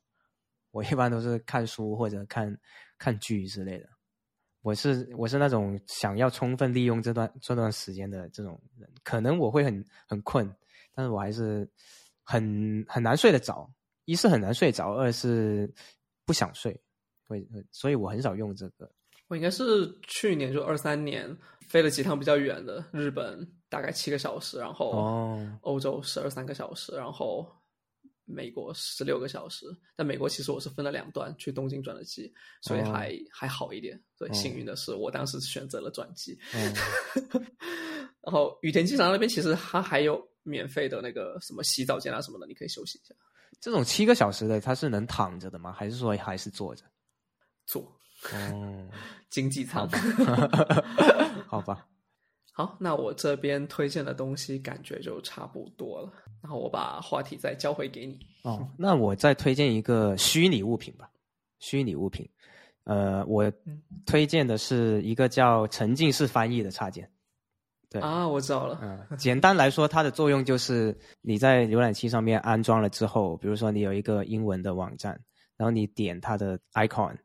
我一般都是看书或者看看剧之类的。我是我是那种想要充分利用这段这段时间的这种人，可能我会很很困，但是我还是很很难睡得着。一是很难睡着，二是不想睡，会会，所以我很少用这个。我应该是去年就二三年飞了几趟比较远的，日本大概七个小时，然后哦欧洲十二三个小时，然后美国十六个小时。但美国其实我是分了两段去东京转的机，所以哦还、还好一点。所以哦幸运的是，我当时选择了转机。嗯 (laughs) 然后羽田机场那边其实它还有免费的那个什么洗澡间啊什么的，你可以休息一下。这种七个小时的，它是能躺着的吗？还是说还是坐着？坐哦，(laughs) 经济舱。(laughs) 好吧，好，那我这边推荐的东西感觉就差不多了，然后我把话题再交回给你。哦，那我再推荐一个虚拟物品吧。虚拟物品，呃，我嗯推荐的是一个叫沉浸式翻译的插件。对啊，我知道了。嗯，简单来说，它的作用就是你在浏览器上面安装了之后，比如说你有一个英文的网站，然后你点它的 icon，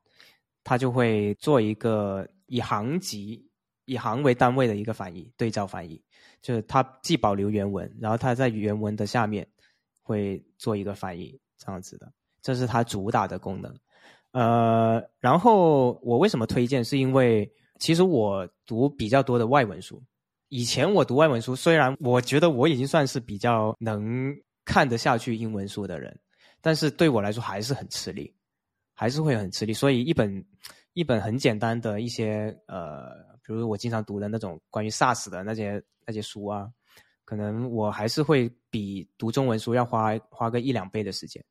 它就会做一个以行级、以行为单位的一个翻译，对照翻译，就是它既保留原文，然后它在原文的下面会做一个翻译，这样子的，这是它主打的功能。呃，然后我为什么推荐？是因为其实我读比较多的外文书。以前我读外文书，虽然我觉得我已经算是比较能看得下去英文书的人，但是对我来说还是很吃力，还是会很吃力。所以一本一本很简单的一些呃，比如我经常读的那种关于 SaaS 的那些那些书啊，可能我还是会比读中文书要花花个一两倍的时间，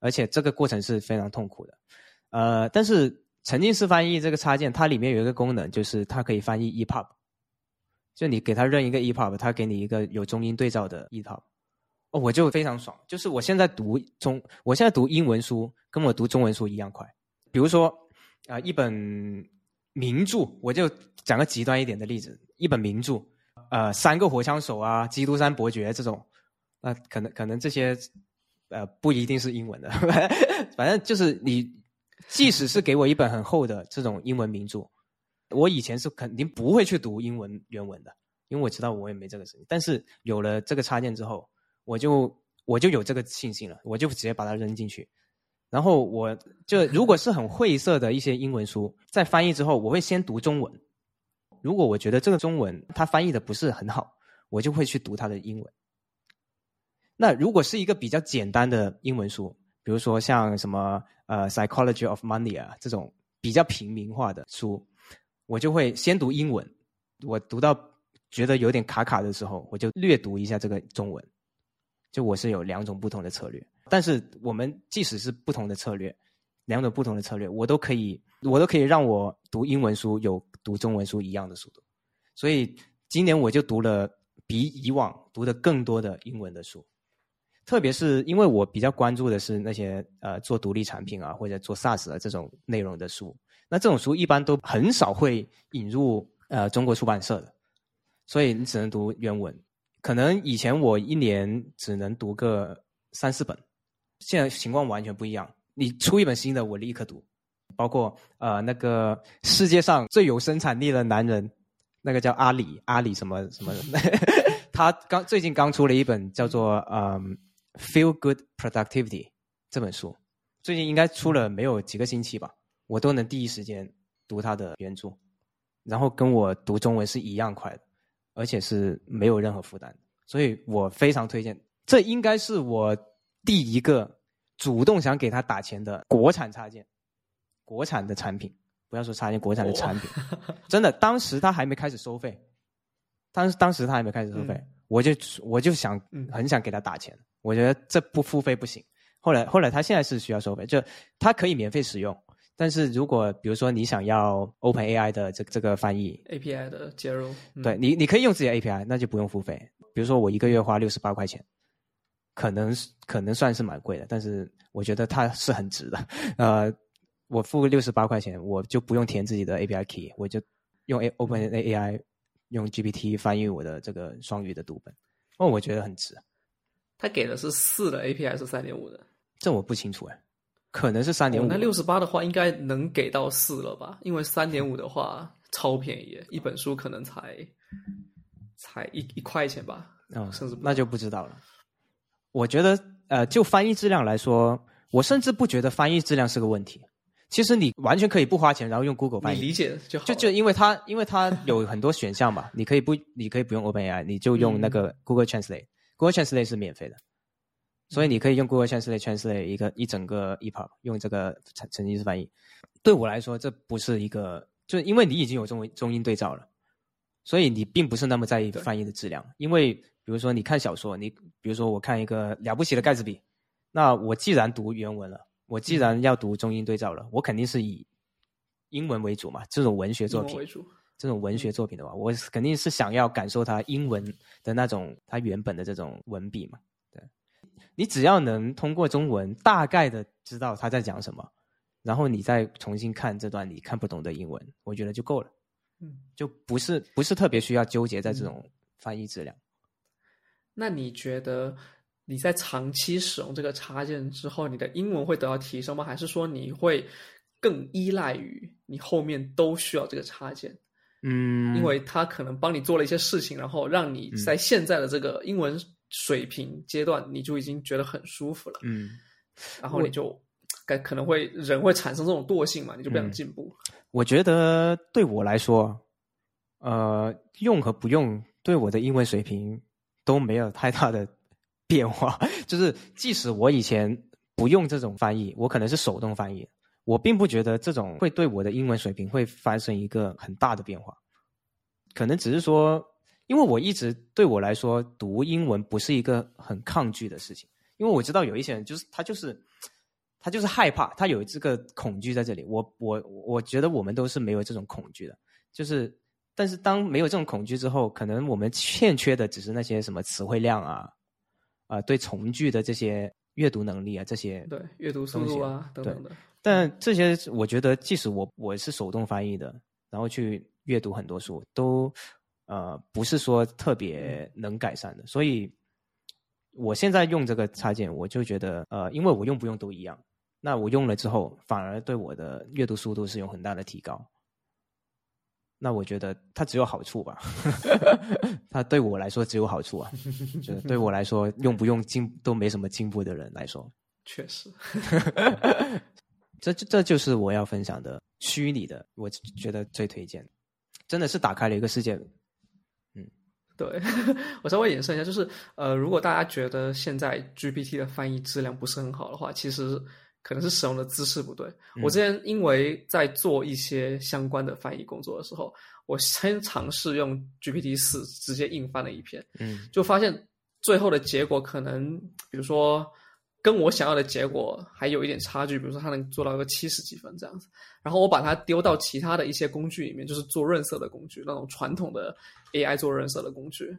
而且这个过程是非常痛苦的。呃，但是沉浸式翻译这个插件，它里面有一个功能，就是它可以翻译 E EPUB。就你给他认一个 EPUB，他给你一个有中英对照的 EPUB，哦，我就非常爽。就是我现在读中，我现在读英文书，跟我读中文书一样快。比如说，啊、一本名著，我就讲个极端一点的例子，一本名著，呃，三个火枪手啊，基督山伯爵这种，那、可能可能这些，呃，不一定是英文的，(laughs) 反正就是你，即使是给我一本很厚的这种英文名著。我以前是肯定不会去读英文原文的，因为我知道我也没这个事情。但是有了这个插件之后，我就我就有这个信心了，我就直接把它扔进去。然后我就如果是很晦涩的一些英文书，在翻译之后，我会先读中文。如果我觉得这个中文它翻译的不是很好，我就会去读它的英文。那如果是一个比较简单的英文书，比如说像什么呃《Psychology of Money》啊这种比较平民化的书。我就会先读英文，我读到觉得有点卡卡的时候，我就略读一下这个中文。就我是有两种不同的策略，但是我们即使是不同的策略，两种不同的策略，我都可以，我都可以让我读英文书有读中文书一样的速度。所以今年我就读了比以往读的更多的英文的书，特别是因为我比较关注的是那些呃做独立产品啊或者做 SaaS 的这种内容的书。那这种书一般都很少会引入呃中国出版社的，所以你只能读原文。可能以前我一年只能读个三四本，现在情况完全不一样。你出一本新的，我立刻读。包括呃那个世界上最有生产力的男人，那个叫阿里，阿里什么什么，(laughs) 他刚最近刚出了一本叫做嗯、Feel Good Productivity 这本书，最近应该出了没有几个星期吧。我都能第一时间读他的原著，然后跟我读中文是一样快的，而且是没有任何负担的，所以我非常推荐。这应该是我第一个主动想给他打钱的国产插件，国产的产品，不要说插件，国产的产品，真的，当时他还没开始收费，当当时他还没开始收费，嗯我就我就想嗯很想给他打钱，我觉得这不付费不行。后来后来他现在是需要收费，就他可以免费使用。但是如果比如说你想要 Open AI 的这这个翻译，API 的接入，嗯对你你可以用自己的 API，那就不用付费。比如说我一个月花六十八块钱，可能是可能算是蛮贵的，但是我觉得它是很值的。(laughs) 呃，我付六十八块钱，我就不用填自己的 API key，我就用 A Open AI 用 GPT 翻译我的这个双语的读本，哦，我觉得很值。他给的是四的 API 还是三点五的？这我不清楚哎，可能是三点五。哦那六十八的话，应该能给到四了吧？因为三点五的话超便宜，一本书可能才才一一块钱吧。哦甚至，那就不知道了。我觉得，呃，就翻译质量来说，我甚至不觉得翻译质量是个问题。其实你完全可以不花钱，然后用 Google 翻译，你理解就好。就就因为它因为它有很多选项嘛，你可以不你可以不用 OpenAI，你就用那个 Google Translate。Google Translate 是免费的，所以你可以用 Google Translate translate 一个一整个 EPUB，用这个沉沉浸式翻译。对我来说，这不是一个，就是因为你已经有中文中英对照了，所以你并不是那么在意翻译的质量。因为比如说你看小说，你比如说我看一个了不起的盖茨比，那我既然读原文了，我既然要读中英对照了，我肯定是以英文为主嘛。这种文学作品，这种文学作品的话，我肯定是想要感受它英文的那种它原本的这种文笔嘛。对，你只要能通过中文大概的知道他在讲什么。然后你再重新看这段你看不懂的英文，我觉得就够了，嗯，就不是不是特别需要纠结在这种翻译质量。那你觉得你在长期使用这个插件之后，你的英文会得到提升吗？还是说你会更依赖于你后面都需要这个插件？嗯，因为它可能帮你做了一些事情，然后让你在现在的这个英文水平阶段，你就已经觉得很舒服了，嗯，然后你就。该可能会人会产生这种惰性嘛？你就不想进步。我觉得对我来说，呃，用和不用对我的英文水平都没有太大的变化。(laughs) 就是即使我以前不用这种翻译，我可能是手动翻译，我并不觉得这种会对我的英文水平会发生一个很大的变化。可能只是说，因为我一直对我来说读英文不是一个很抗拒的事情，因为我知道有一些人就是他就是。他就是害怕，他有这个恐惧在这里。我我我觉得我们都是没有这种恐惧的，就是，但是当没有这种恐惧之后，可能我们欠缺的只是那些什么词汇量啊，啊，对从句的这些阅读能力啊，这些对阅读速度啊等等的。但这些我觉得，即使我我是手动翻译的，然后去阅读很多书，都呃不是说特别能改善的。所以我现在用这个插件，我就觉得呃，因为我用不用都一样。那我用了之后，反而对我的阅读速度是有很大的提高。那我觉得它只有好处吧，(laughs) 它对我来说只有好处啊。(laughs) 就对我来说，用不用进都没什么进步的人来说，(laughs) 确实。这这就是我要分享的虚拟的，我觉得最推荐，真的是打开了一个世界。嗯，对 (laughs) 我稍微延伸一下，就是呃，如果大家觉得现在 GPT 的翻译质量不是很好的话，其实。可能是使用的姿势不对。我之前因为在做一些相关的翻译工作的时候，我先尝试用 GPT 四直接硬翻了一篇，嗯，就发现最后的结果可能，比如说跟我想要的结果还有一点差距。比如说它能做到个七十几分这样子，然后我把它丢到其他的一些工具里面，就是做润色的工具，那种传统的 AI 做润色的工具，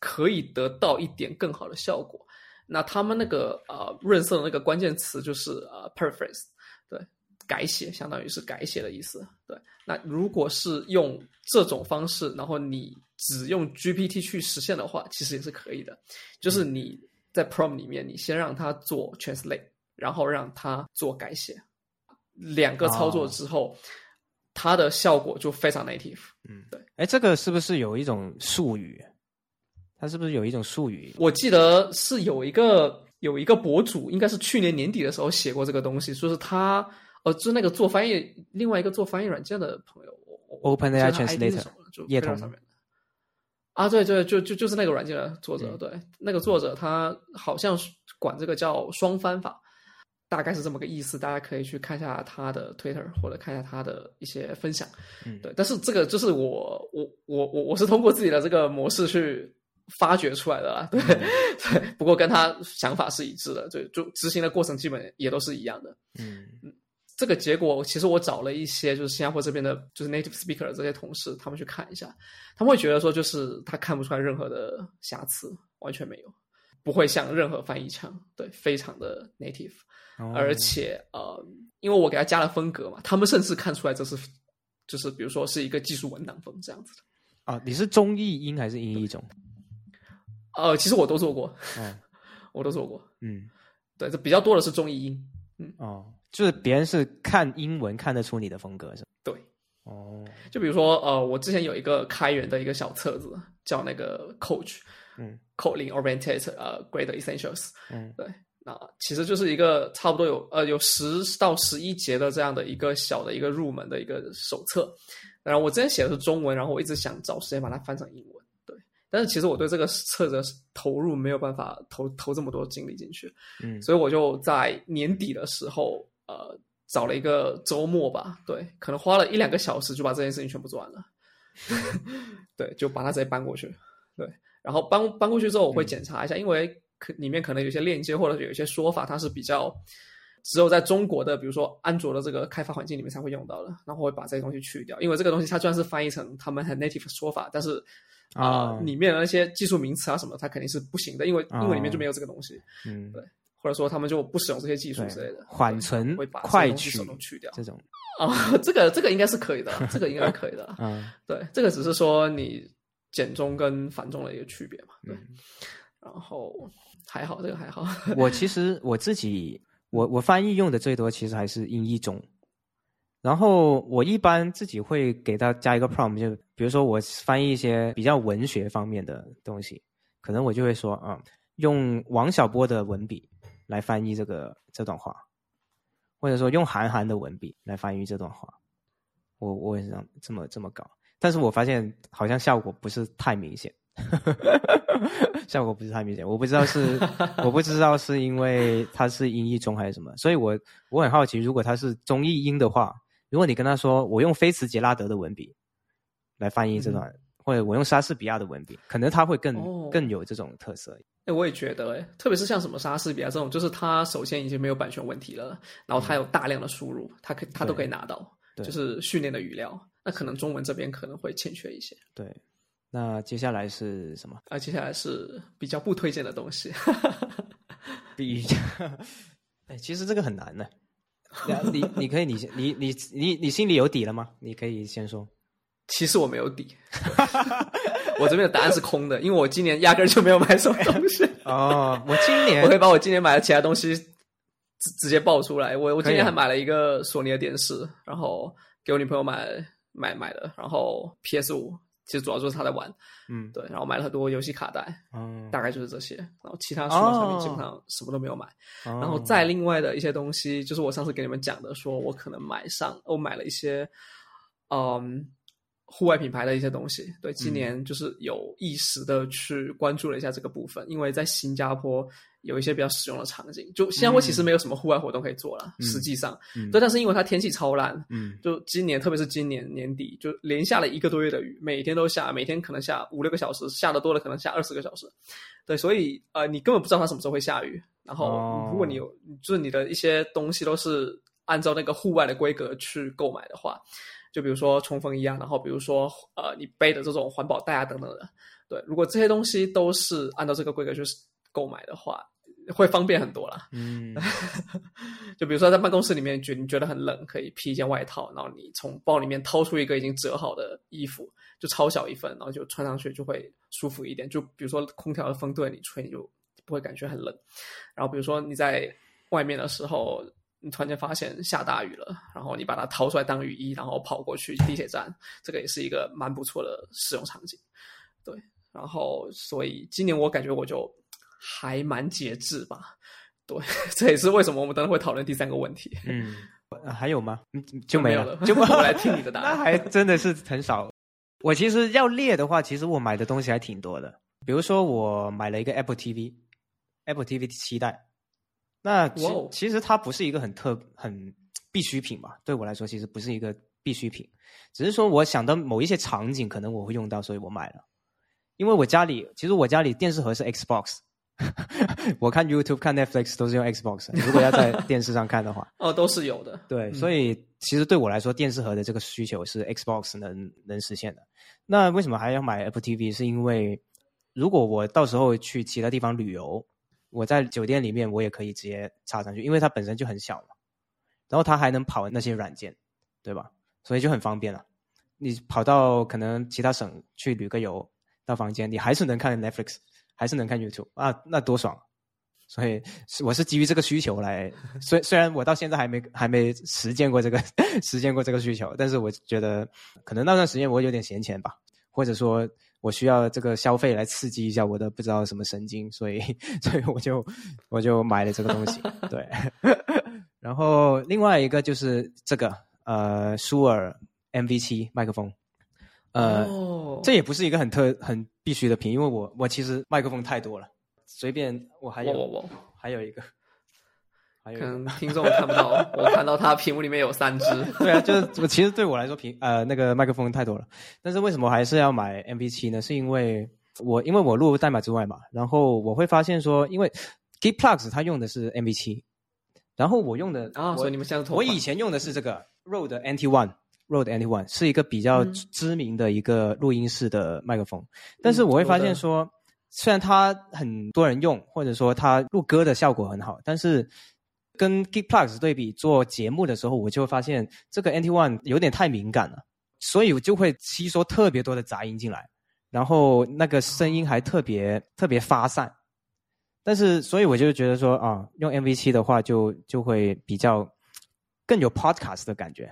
可以得到一点更好的效果。那他们那个呃润色的那个关键词就是呃 paraphrase，对，改写相当于是改写的意思。对，那如果是用这种方式，然后你只用 GPT 去实现的话，其实也是可以的。就是你在 prompt 里面，你先让它做 translate，然后让它做改写，两个操作之后，它的效果就非常 native。嗯，对。哎，这个是不是有一种术语？它是不是有一种术语？我记得是有一个有一个博主，应该是去年年底的时候写过这个东西，说是他呃，就那个做翻译，另外一个做翻译软件的朋友，OpenAI Translator，就页上面的啊，对对，就就就是那个软件的作者，对，那个作者他好像是管这个叫双翻法，大概是这么个意思，大家可以去看一下他的 Twitter 或者看一下他的一些分享，嗯，对，但是这个就是我我我我我是通过自己的这个模式去。发掘出来的啦，对 (laughs) 对，不过跟他想法是一致的，就就执行的过程基本也都是一样的。嗯嗯，这个结果其实我找了一些就是新加坡这边的，就是 native speaker 的这些同事，他们去看一下，他们会觉得说，就是他看不出来任何的瑕疵，完全没有，不会像任何翻译腔，对，非常的 native，而且呃，因为我给他加了风格嘛，他们甚至看出来这是就是比如说是一个技术文档风这样子的。啊，你是中译英还是英译中？呃，其实我都做过，嗯，(laughs) 我都做过，嗯，对，这比较多的是中译英，嗯，哦，就是别人是看英文看得出你的风格是吧？对，哦，就比如说，呃，我之前有一个开源的一个小册子，叫那个 Coach，嗯，Coding Oriented，呃，Great Essentials，嗯，对，那，其实就是一个差不多有呃有十到十一节的这样的一个小的一个入门的一个手册。然后我之前写的是中文，然后我一直想找时间把它翻成英文。对，但是其实我对这个册子投入没有办法投投这么多精力进去，嗯所以我就在年底的时候，呃，找了一个周末吧，对，可能花了一两个小时就把这件事情全部做完了。(laughs) 对，就把它直接搬过去。对，然后搬搬过去之后，我会检查一下，因为可里面可能有些链接或者有一些说法，它是比较只有在中国的，比如说安卓的这个开发环境里面才会用到的，然后我会把这些东西去掉，因为这个东西它虽然是翻译成他们很 native 的说法，但是啊、哦里面的那些技术名词啊什么，它肯定是不行的，因为哦英文里面就没有这个东西，嗯对。或者说他们就不使用这些技术之类的，缓存会把快取手动去掉这种，啊、这个这个应该是可以的，这个应该是可以的。(laughs) 嗯。对，这个只是说你简中跟繁中的一个区别嘛。对，嗯然后还好，这个还好。(laughs) 我其实我自己，我我翻译用的最多其实还是英译中，然后我一般自己会给他加一个 prompt，就比如说我翻译一些比较文学方面的东西，可能我就会说啊、用王小波的文笔来翻译这个这段话，或者说用韩寒的文笔来翻译这段话，我我也是这样这么这么搞，但是我发现好像效果不是太明显。(laughs) 效果不是太明显，我不知道是我不知道是因为它是音译中还是什么，所以我我很好奇，如果它是中译英的话，如果你跟他说我用菲茨杰拉德的文笔来翻译这段，或者我用莎士比亚的文笔，可能他会更、哦更有这种特色。哎，我也觉得，哎，特别是像什么莎士比亚这种，就是它首先已经没有版权问题了，然后它有大量的输入，它可它都可以拿到，就是训练的语料。那可能中文这边可能会欠缺一些。对，那接下来是什么？啊，接下来是比较不推荐的东西。(laughs) 比哎，其实这个很难的。你你可以你先你你你你心里有底了吗？你可以先说。其实我没有底，(laughs) 我这边的答案是空的，因为我今年压根儿就没有买什么东西。(laughs) 哦，我今年我可以把我今年买的其他东西直直接爆出来。我我今年还买了一个索尼的电视，然后给我女朋友买买买的，然后 PS 五其实主要就是他在玩，嗯。对，然后买了很多游戏卡带，嗯，大概就是这些，然后其他数码产品基本上什么都没有买。然然后再另外的一些东西，就是我上次给你们讲的，说我可能买上，我买了一些，嗯，户外品牌的一些东西。对，今年就是有意识的去关注了一下这个部分，因为在新加坡有一些比较实用的场景。就新加坡其实没有什么户外活动可以做了，嗯实际上，嗯对，但是因为它天气超烂，嗯就今年，特别是今年年底，就连下了一个多月的雨，每天都下，每天可能下五六个小时，下的多了可能下二十个小时。对，所以呃，你根本不知道它什么时候会下雨。然后哦，如果你有，就是你的一些东西都是按照那个户外的规格去购买的话，就比如说冲锋衣啊，然后比如说呃，你背的这种环保袋啊等等的，对，如果这些东西都是按照这个规格去购买的话，会方便很多啦。嗯 (laughs) 就比如说在办公室里面觉你觉得很冷，可以披一件外套，然后你从包里面掏出一个已经折好的衣服，就超小一份，然后就穿上去就会舒服一点。就比如说空调的风对你吹，你就不会感觉很冷。然后比如说你在外面的时候，你突然间发现下大雨了，然后你把它掏出来当雨衣，然后跑过去地铁站，这个也是一个蛮不错的使用场景。对，然后所以今年我感觉我就还蛮节制吧。对，(laughs) 这也是为什么我们等会会讨论第三个问题。嗯，呃还有吗？嗯就没没有了就不 (laughs) 我来听你的答案 (laughs) 那还真的是很少。我其实要列的话，其实我买的东西还挺多的。比如说，我买了一个 Apple TV，Apple TV 七代。那其其实它不是一个很特很必需品吧？对我来说，其实不是一个必需品，只是说我想到某一些场景可能我会用到，所以我买了。因为我家里其实我家里电视盒是 Xbox，(laughs) 我看 YouTube 看 Netflix 都是用 Xbox。如果要在 (laughs) 电视上看的话，哦，都是有的。对，嗯所以其实对我来说，电视盒的这个需求是 Xbox 能能实现的。那为什么还要买 Apple TV？是因为如果我到时候去其他地方旅游，我在酒店里面我也可以直接插上去，因为它本身就很小嘛，然后它还能跑那些软件，对吧？所以就很方便了。你跑到可能其他省去旅个游，到房间你还是能看 Netflix，还是能看 YouTube 啊，那多爽！所以我是基于这个需求来，虽虽然我到现在还没还没实践过这个实践过这个需求，但是我觉得可能那段时间我有点闲钱吧，或者说我需要这个消费来刺激一下我的不知道什么神经，所以所以我就我就买了这个东西。对，(laughs) 然后另外一个就是这个呃舒尔 MV 七麦克风，呃，哦这也不是一个很特很必须的品，因为我我其实麦克风太多了，随便我还有我我我，还有一个，还有可。能听众看不到，(laughs) 我看到他屏幕里面有三只。(laughs) 对啊，就是我其实对我来说屏呃那个麦克风太多了，但是为什么还是要买 MV 七呢？是因为我因为我录代码之外嘛，然后我会发现说，因为 Geek Plugs 它用的是 MV 七，然后我用的啊，我所以你们现在同我以前用的是这个 Rode NT One。Rode NT One 是一个比较嗯知名的一个录音室的麦克风，但是我会发现说，虽然它很多人用，或者说它录歌的效果很好，但是跟 Geek Plugs 对比做节目的时候，我就会发现这个 NT One 有点太敏感了，所以我就会吸收特别多的杂音进来，然后那个声音还特别特别发散。但是，所以我就觉得说啊，用 MV 七的话就就会比较更有 podcast 的感觉。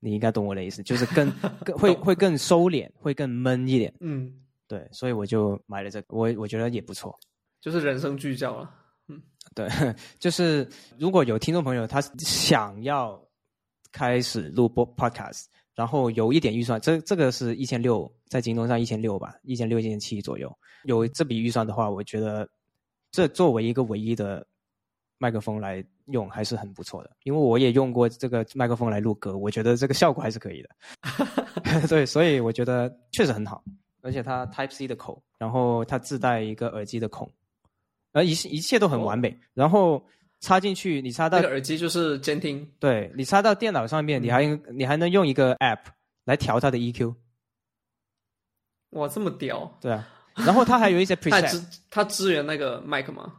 你应该懂我的意思，就是更 (laughs) 更会会更收敛，会更闷一点。嗯，对，所以我就买了这个，我我觉得也不错。就是人声聚焦了。对，就是如果有听众朋友他想要开始录播 podcast，然后有一点预算，这这个是一千六，在京东上一千六吧，一千六、一千七左右，有这笔预算的话，我觉得这作为一个唯一的麦克风来用还是很不错的，因为我也用过这个麦克风来录歌，我觉得这个效果还是可以的。(laughs) 对，所以我觉得确实很好，而且它 Type C 的口，然后它自带一个耳机的孔，而一一切都很完美。然后插进去，你插到那个耳机就是监听，对你插到电脑上面，你还你还能用一个 App 来调它的 EQ，哇，这么屌！对啊。然后它还有一些 (laughs) 它 preset，支它支援那个 Mac 吗？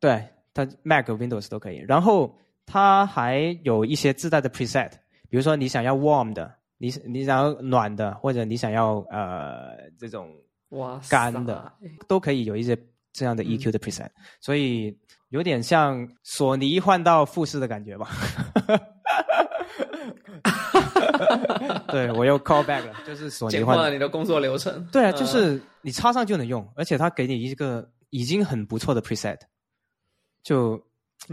对，它 Mac、Windows 都可以。然后它还有一些自带的 preset，比如说你想要 warm 的，你你想要暖的，或者你想要呃这种哇，干的都可以有一些这样的 EQ 的 preset，、所以有点像索尼换到富士的感觉吧。(laughs) 对我又 call back 了，就是索尼换了你的工作流程。对啊，呃就是你插上就能用，而且它给你一个已经很不错的 preset，就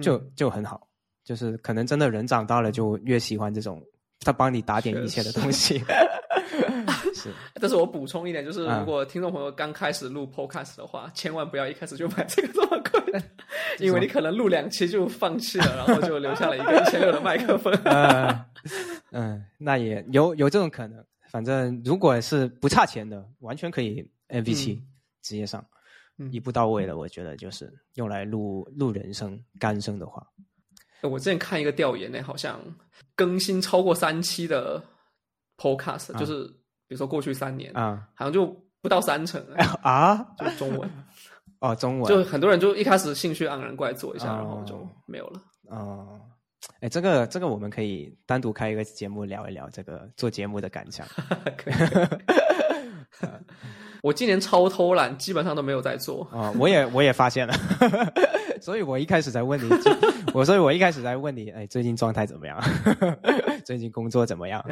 就嗯就很好。就是可能真的人长大了，就越喜欢这种他帮你打点一切的东西。(laughs) 是，但是我补充一点，就是啊如果听众朋友刚开始录 podcast 的话，千万不要一开始就买这个这么贵，(laughs) 因为你可能录两期就放弃了，然后就留下了一个一千六的麦克风。呃，(laughs) 嗯，那也有有这种可能。反正如果是不差钱的，完全可以 MV 七、嗯直接上，嗯一步到位的。我觉得就是用来录录人声、干声的话，我之前看一个调研呢，好像更新超过三期的 podcast，、啊。就是比如说过去三年，啊。好像就不到三成，(laughs) 啊？(laughs) 就是中文，(laughs) 哦，中文。就很多人就一开始兴趣盎然过来做一下，哦。然后就没有了。哦，哎，这个这个我们可以单独开一个节目聊一聊这个做节目的感想。可以 (laughs) 我今年超偷懒，基本上都没有在做。哦，我也我也发现了，(laughs) 所以我一开始在问你，(laughs) 我所以我一开始在问你，哎，最近状态怎么样？最近工作怎么样？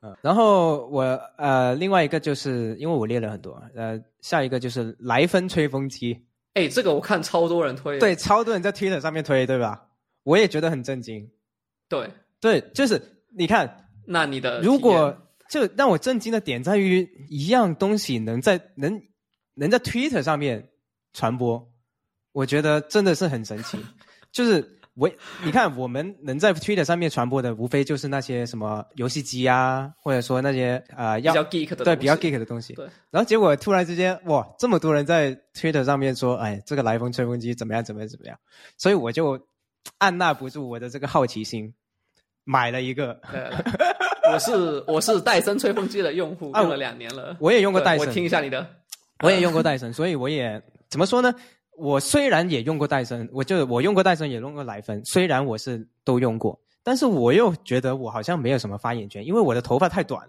嗯，然后我呃，另外一个就是因为我列了很多，呃，下一个就是莱芬吹风机，哎，这个我看超多人推，对，超多人在 Twitter 上面推，对吧？我也觉得很震惊，对，对，就是你看，那你的如果验就让我震惊的点在于，一样东西能在能能在 Twitter 上面传播，我觉得真的是很神奇。(laughs) 就是我你看，我们能在 Twitter 上面传播的，无非就是那些什么游戏机啊，或者说那些呃要比较 geek 的对比较 geek 的东西。对，然后结果突然之间，哇，这么多人在 Twitter 上面说，哎，这个来风吹风机怎么样，怎么样，怎么样？所以我就按捺不住我的这个好奇心，买了一个。(laughs) 呃，(laughs) 我是我是戴森吹风机的用户，啊用了两年了。我也用过戴森，我听一下你的。我也用过戴森，所以我也怎么说呢？我虽然也用过戴森，我就我用过戴森，也用过莱芬，虽然我是都用过，但是我又觉得我好像没有什么发言权，因为我的头发太短，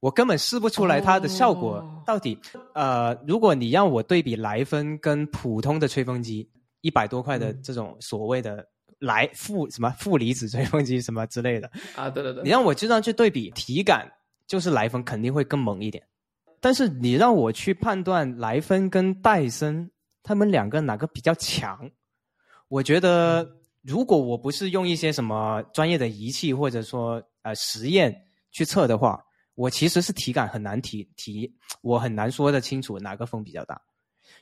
我根本试不出来它的效果哦到底。呃，如果你让我对比莱芬跟普通的吹风机，一百多块的嗯这种所谓的来负什么负离子吹风机什么之类的，啊，对对对，你让我这样去对比，体感就是莱芬肯定会更猛一点。但是你让我去判断莱芬跟戴森他们两个哪个比较强，我觉得如果我不是用一些什么专业的仪器或者说呃实验去测的话，我其实是体感很难提提，我很难说得清楚哪个风比较大。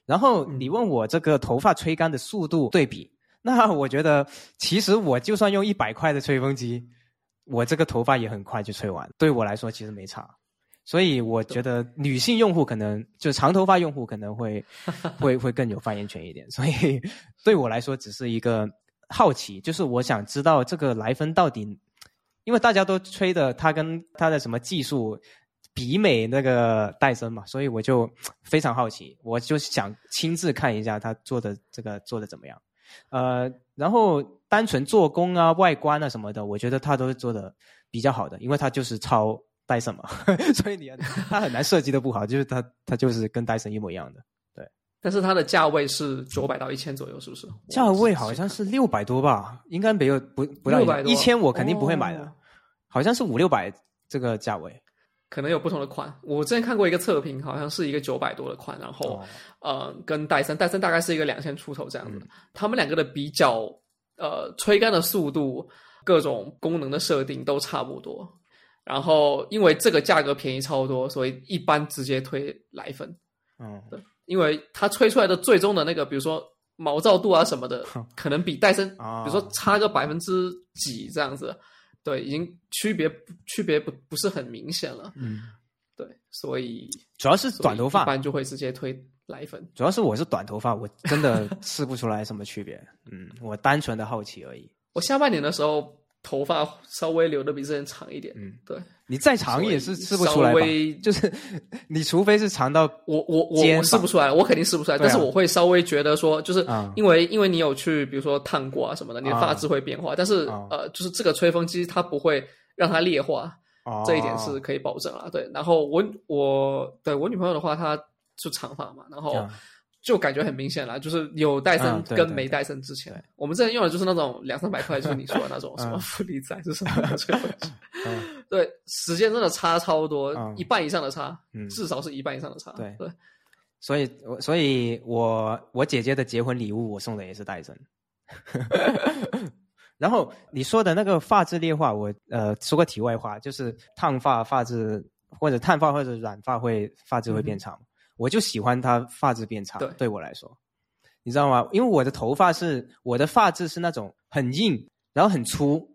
然后你问我这个头发吹干的速度对比，那我觉得其实我就算用一百块的吹风机，我这个头发也很快就吹完，对我来说其实没差。所以我觉得女性用户可能就长头发用户可能会 (laughs) 会会更有发言权一点。所以对我来说只是一个好奇，就是我想知道这个莱芬到底，因为大家都吹的他跟他的什么技术比美那个戴森嘛，所以我就非常好奇，我就想亲自看一下他做的这个做的怎么样。呃，然后单纯做工啊、外观啊什么的，我觉得它都是做的比较好的，因为它就是抄。戴森嘛，(laughs) 所以你它很难设计的不好，就是它它就是跟戴森一模一样的，对。但是它的价位是九百到一千左右，是不是？价位好像是六百多吧，应该没有不不到一千，我肯定不会买的。好像是五六百这个价位，可能有不同的款。我之前看过一个测评，好像是一个九百多的款，然后呃，跟戴森，戴森大概是一个两千出头这样子。他们两个的比较，呃，吹干的速度、各种功能的设定都差不多。然后，因为这个价格便宜超多，所以一般直接推奶粉。嗯，对，因为它吹出来的最终的那个，比如说毛躁度啊什么的，可能比戴森，比如说差个百分之几这样子，对，已经区别区别不不是很明显了。嗯，对，所以主要是短头发，一般就会直接推奶粉。主要是我是短头发，我真的试不出来什么区别。嗯，我单纯的好奇而已。(laughs) 我下半年的时候。头发稍微留的比之前长一点，嗯，对，你再长也是试不出来就是 (laughs) 你除非是长到我我我我试不出来，我肯定试不出来。但是我会稍微觉得说，就是因为因为你有去比如说烫过啊什么的，你的发质会变化。但是呃，就是这个吹风机它不会让它裂化，这一点是可以保证啊。对，然后我我对我女朋友的话，她是长发嘛，然后。就感觉很明显了，就是有戴森跟没戴森之前，我们之前用的就是那种两三百块，就是你说的那种什么负离子是什么吹风机，(laughs) 对，时间真的差超多，一半以上的差，至少是一半以上的差。对对，(laughs) 所以，我所以我我姐姐的结婚礼物，我送的也是戴森。(laughs) 然后你说的那个发质劣化，我呃说个题外话，就是烫发发质或者烫发或者染发会发质会变长。我就喜欢它发质变长，对我来说，你知道吗？因为我的头发是我的发质是那种很硬，然后很粗，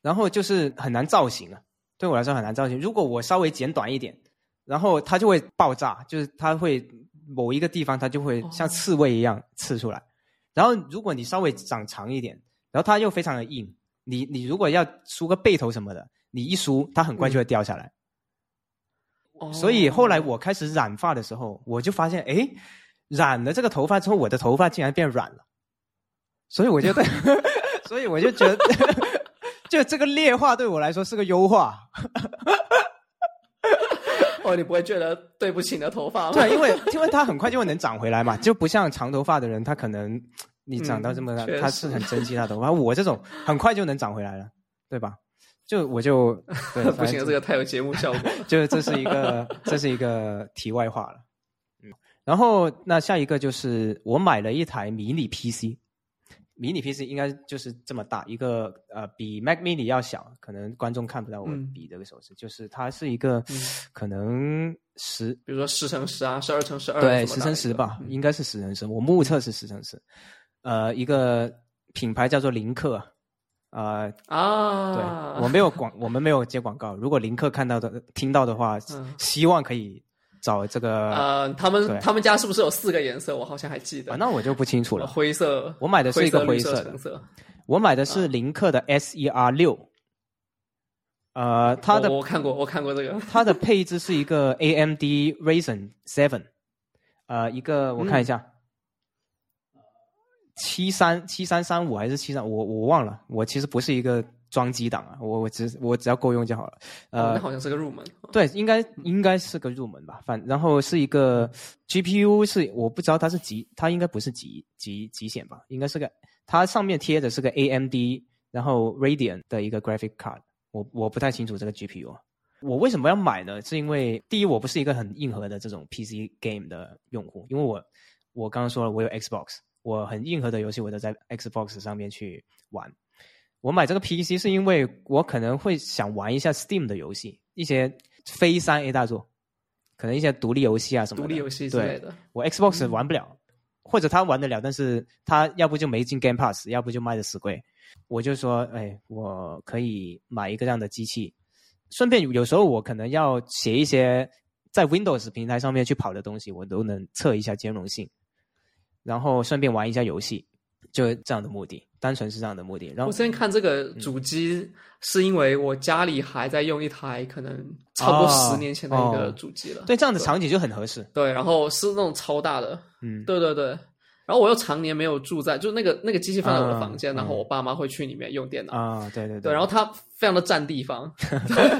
然后就是很难造型啊。对我来说很难造型。如果我稍微剪短一点，然后它就会爆炸，就是它会某一个地方它就会像刺猬一样刺出来。然后如果你稍微长长一点，然后它又非常的硬，你你如果要梳个背头什么的，你一梳它很快就会掉下来。所以后来我开始染发的时候，我就发现，哎，染了这个头发之后，我的头发竟然变软了。所以我觉得，(laughs) 所以我就觉得，(laughs) 就这个劣化对我来说是个优化。哦，你不会觉得对不起你的头发吗？(laughs) 对，因为因为它很快就会能长回来嘛，就不像长头发的人，他可能你长到这么大，他是很珍惜他头发。我这种很快就能长回来了，对吧？就我就 (laughs) 不行，这个太有节目效果。(laughs) 就这是一个，这是一个题外话了。嗯，然后那下一个就是我买了一台迷你 PC，迷你 PC 应该就是这么大一个，呃，比 Mac Mini 要小，可能观众看不到我比这个手势，就是它是一个可能十，比如说十乘十啊，十二乘十二，对，十乘十吧，应该是十乘十，我目测是十乘十。呃，一个品牌叫做林克。呃啊，对我没有广，我们没有接广告。如果林克看到的、听到的话，希望可以找这个。呃，他们他们家是不是有四个颜色？我好像还记得。那我就不清楚了。灰色，我买的是一个灰色的。我买的是林克的 S E R 六。呃，它的我看过，我看过这个。它的配置是一个 A M D Ryzen Seven，呃，一个我看一下。七三七三三五还是七三，我我忘了。我其实不是一个装机党啊，我我只我只要够用就好了。呃，那好像是个入门。对，应该应该是个入门吧。反然后是一个 GPU 是我不知道它是极，它应该不是极极极显吧？应该是个它上面贴的是个 AMD，然后 Radeon 的一个 graphic card。我我不太清楚这个 GPU。我为什么要买呢？是因为第一，我不是一个很硬核的这种 PC game 的用户，因为我我刚刚说了，我有 Xbox，我很硬核的游戏我都在 Xbox 上面去玩。我买这个 PC 是因为我可能会想玩一下 Steam 的游戏，一些非三 A 大作，可能一些独立游戏啊什么的。独立游戏之类的，我 Xbox 玩不了，或者他玩得了，但是他要不就没进 Game Pass，要不就卖的死贵。我就说，哎，我可以买一个这样的机器，顺便有时候我可能要写一些在 Windows 平台上面去跑的东西，我都能测一下兼容性，然后顺便玩一下游戏。就这样的目的，单纯是这样的目的。然后我之前看这个主机，是因为我家里还在用一台可能差不多十年前的一个主机了。对，这样的场景就很合适。对，然后是那种超大的，嗯，对对对。然后我又常年没有住在，就那个那个机器放在我的房间，然后我爸妈会去里面用电脑啊，对对对。然后它非常的占地方，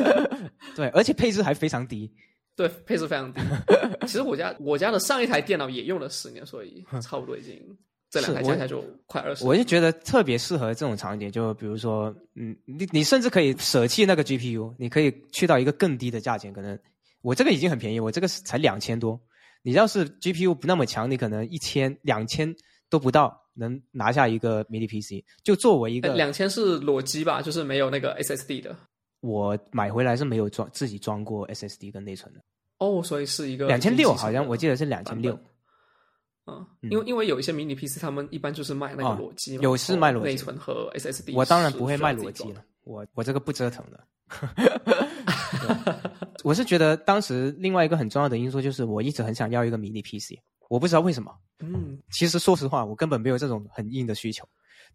(laughs) 对，而且配置还非常低，对，配置非常低。(laughs) 其实我家我家的上一台电脑也用了十年，所以差不多已经。这两台加起来就快二十。我就觉得特别适合这种场景，就比如说，嗯，你你甚至可以舍弃那个 GPU，你可以去到一个更低的价钱。可能我这个已经很便宜，我这个才两千多。你要是 GPU 不那么强，你可能一千、两千都不到能拿下一个迷你 PC。就作为一个两千是裸机吧，就是没有那个 SSD 的。我买回来是没有装自己装过 SSD 跟内存的。哦，所以是一个两千六，好像我记得是两千六。嗯，因为因为有一些迷你 PC，他们一般就是卖那个裸机，有是卖裸机内存和 SSD。我当然不会卖裸机了，我我这个不折腾的。(laughs) 我是觉得当时另外一个很重要的因素就是，我一直很想要一个迷你 PC，我不知道为什么。嗯，其实说实话，我根本没有这种很硬的需求，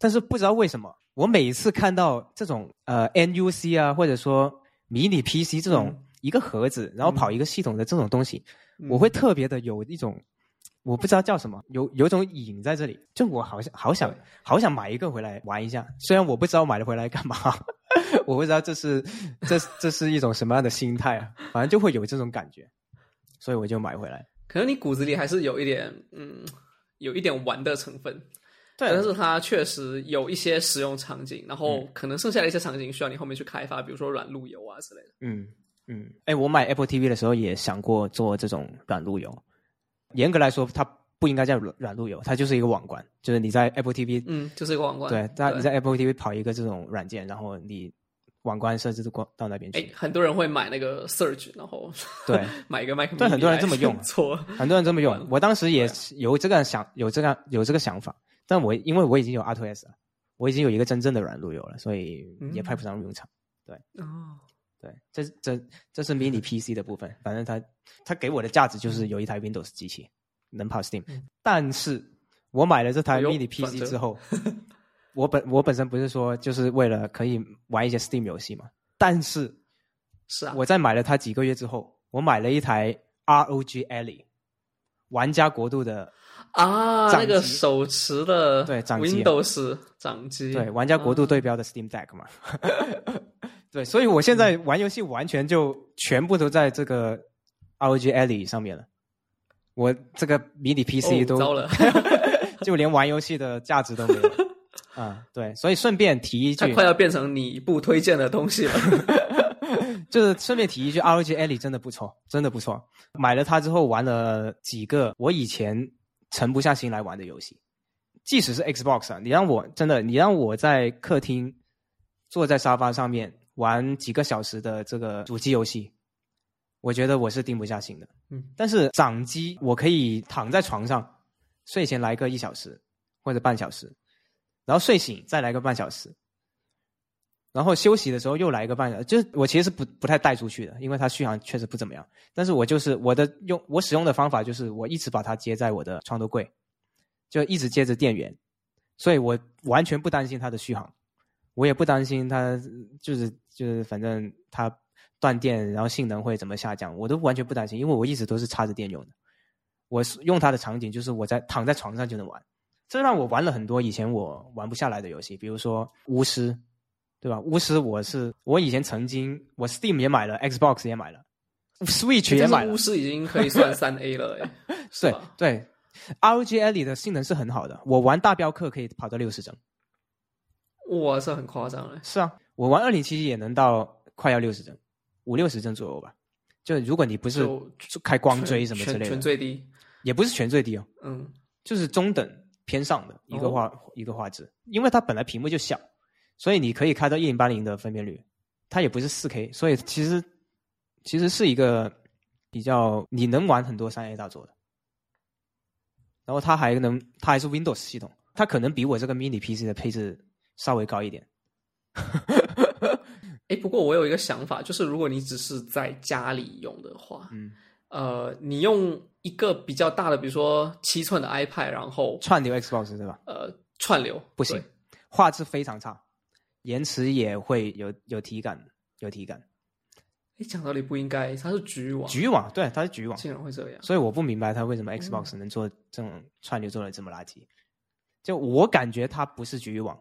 但是不知道为什么，我每一次看到这种呃 NUC 啊，或者说迷你 PC 这种一个盒子，然后跑一个系统的这种东西，我会特别的有一种。我不知道叫什么，有有种瘾在这里，就我好像好想好想买一个回来玩一下，虽然我不知道买了回来干嘛，(laughs) 我不知道这是这这是一种什么样的心态啊，反正就会有这种感觉，所以我就买回来。可能你骨子里还是有一点嗯，有一点玩的成分，对，但是它确实有一些使用场景，然后可能剩下的一些场景需要你后面去开发，比如说软路由啊之类的。嗯嗯，哎，我买 Apple TV 的时候也想过做这种软路由。严格来说，它不应该叫软软路由，它就是一个网关，就是你在 Apple TV，嗯，就是一个网关。对，在你在 Apple TV 跑一个这种软件，然后你网关设置过到那边去。哎，很多人会买那个 Surge，然后对，(laughs) 买一个麦克风。对，很多人这么用，错，很多人这么用。(laughs) 我当时也有这个想，有这个有这个想法，但我因为我已经有 R2S 了，我已经有一个真正的软路由了，所以也派不上用场。对，哦，对，这这这是 Mini PC 的部分，反正它它给我的价值就是有一台 Windows 机器。能跑 Steam，但是我买了这台 Mini PC 之后，(laughs) 我本我本身不是说就是为了可以玩一些 Steam 游戏嘛？但是是啊，我在买了它几个月之后，我买了一台 ROG Ally 玩家国度的啊，那个手持的对掌机 Windows 掌机，对玩家国度对标的 Steam Deck 嘛？(laughs) 对，所以我现在玩游戏完全就全部都在这个 ROG Ally 上面了。我这个迷你 PC 都糟了，(laughs) 就连玩游戏的价值都没有。(laughs) 啊，对，所以顺便提一句，快要变成你不推荐的东西了。就是顺便提一句，ROG Ally 真的不错，真的不错。买了它之后，玩了几个我以前沉不下心来玩的游戏。即使是 Xbox 啊，你让我真的，你让我在客厅坐在沙发上面玩几个小时的这个主机游戏。我觉得我是定不下心的，嗯，但是掌机我可以躺在床上，睡前来个一小时或者半小时，然后睡醒再来个半小时，然后休息的时候又来一个半小时。就是我其实是不不太带出去的，因为它续航确实不怎么样。但是我就是我的用我使用的方法就是我一直把它接在我的床头柜，就一直接着电源，所以我完全不担心它的续航，我也不担心它就是就是反正它。断电，然后性能会怎么下降，我都完全不担心，因为我一直都是插着电用的。我用它的场景就是我在躺在床上就能玩，这让我玩了很多以前我玩不下来的游戏，比如说巫师，对吧？巫师我是我以前曾经我 Steam 也买了，Xbox 也买了，Switch 也买了。巫师已经可以算 (laughs) 三 A 了，哎，(laughs) 对对，ROG Ally 的性能是很好的，我玩大镖客可以跑到六十帧，哇，这很夸张哎。是啊，我玩二零七七也能到快要六十帧。五六十帧左右吧。就如果你不是就开光追什么之类的，全最低，也不是全最低哦，嗯，就是中等偏上的一个哦画、一个画质，因为它本来屏幕就小，所以你可以开到一零八零的分辨率，它也不是四 K，所以其实其实是一个比较你能玩很多三 A 大作的。然后它还能，它还是 Windows 系统，它可能比我这个 mini PC 的配置稍微高一点。(laughs) 哎，不过我有一个想法，就是如果你只是在家里用的话，嗯，呃，你用一个比较大的，比如说七寸的 iPad，然后串流 Xbox 对吧？呃串流不行，画质非常差，延迟也会有有体感，有体感。你，讲道理不应该，它是局域网，局域网对，它是局域网，竟然会这样。所以我不明白它为什么 Xbox 能做这种串流做的这么垃圾。就我感觉它不是局域网，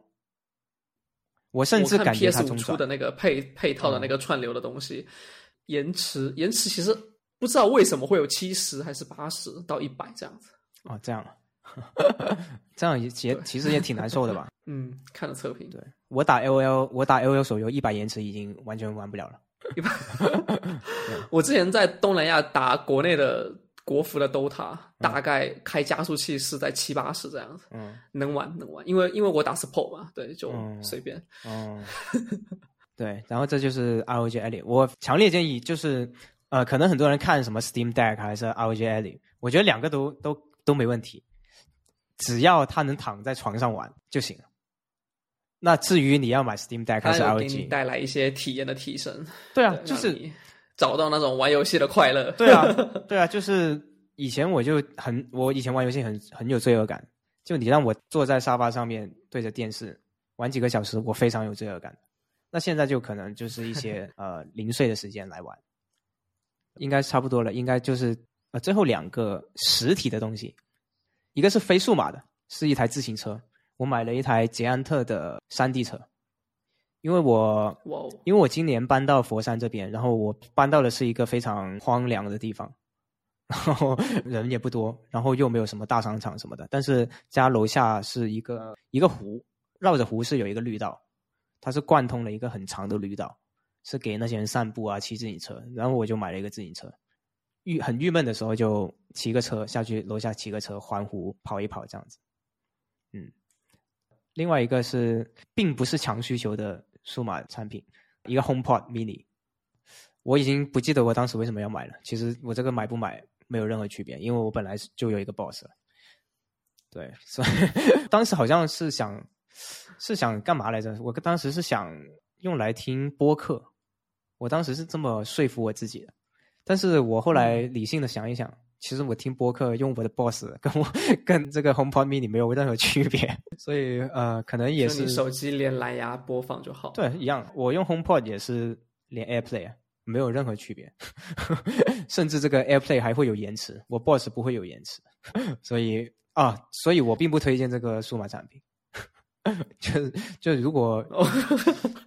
我甚至感觉它中。出的那个配配套的嗯那个串流的东西，延迟延迟其实不知道为什么会有七十还是八十到一百这样子。哦，这样啊，(laughs) 这样也也其实也挺难受的吧？(laughs) 嗯，看了测评，对我打 L O L，我打 L O L 手游一百延迟已经完全玩不了了。(laughs) 我之前在东南亚打国内的国服的 DOTA，大嗯概开加速器是在七八十这样子，嗯能玩能玩，因为因为我打 support 嘛，对，就嗯随便。嗯，(laughs) 对，然后这就是 R O G Ally，我强烈建议就是呃，可能很多人看什么 Steam Deck 还是 R O G Ally，我觉得两个都都都没问题，只要他能躺在床上玩就行了。那至于你要买 Steam Deck 还是它有 R O 给你 G，带来一些体验的提升，对啊，对就是找到那种玩游戏的快乐。对啊，(laughs) 对啊，就是以前我就很，我以前玩游戏很很有罪恶感，就你让我坐在沙发上面对着电视玩几个小时，我非常有罪恶感。那现在就可能就是一些 (laughs) 呃零碎的时间来玩，应该差不多了。应该就是呃最后两个实体的东西，一个是非数码的，是一台自行车，我买了一台捷安特的山地车，因为我因为我今年搬到佛山这边，然后我搬到的是一个非常荒凉的地方，然后人也不多，然后又没有什么大商场什么的，但是家楼下是一个一个湖，绕着湖是有一个绿道，它是贯通了一个很长的绿道，是给那些人散步啊、骑自行车，然后我就买了一个自行车，郁很郁闷的时候就骑个车下去楼下骑个车环湖跑一跑这样子，嗯。另外一个是并不是强需求的数码产品，一个 HomePod Mini，我已经不记得我当时为什么要买了。其实我这个买不买没有任何区别，因为我本来就有一个 Boss 了。对，(laughs) 所以当时好像是想是想干嘛来着？我当时是想用来听播客，我当时是这么说服我自己的。但是我后来理性的想一想，其实我听播客用我的 Boss 跟我跟这个 HomePod Mini 没有任何区别，所以呃，可能也是你手机连蓝牙播放就好。对一样。我用 HomePod 也是连 AirPlay 没有任何区别，(laughs) 甚至这个 AirPlay 还会有延迟，我 Boss 不会有延迟，所以啊，所以我并不推荐这个数码产品。(laughs) 就就如果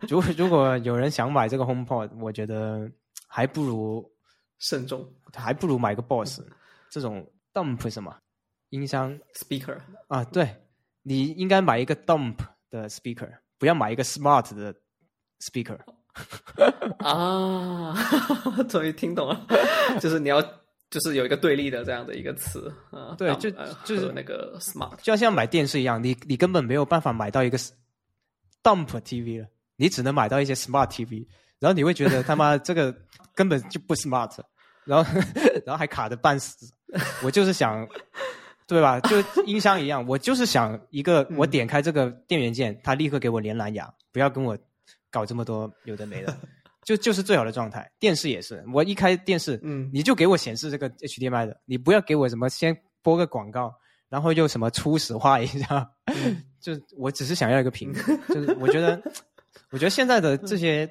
如果如果有人想买这个 HomePod，我觉得还不如慎重还不如买个 Boss 这种 Dump 什么音箱 speaker 啊，对你应该买一个 Dump 的 speaker，不要买一个 Smart 的 speaker。啊，(laughs) 终于听懂了，(laughs) 就是你要就是有一个对立的这样的一个词啊，对就呃就是那个 smart 就像买电视一样，你你根本没有办法买到一个 Dump TV 了，你只能买到一些 Smart TV，然后你会觉得他妈这个根本就不 smart，然后 (laughs) 然后还卡的半死。我就是想，对吧？就音箱一样，我就是想一个，我点开这个电源键，它立刻给我连蓝牙，不要跟我搞这么多有的没的，(laughs) 就就是最好的状态。电视也是，我一开电视，嗯你就给我显示这个 HDMI 的，你不要给我什么先播个广告，然后又什么初始化一下，(laughs) 就我只是想要一个屏，就是我觉得，(laughs) 我觉得现在的这些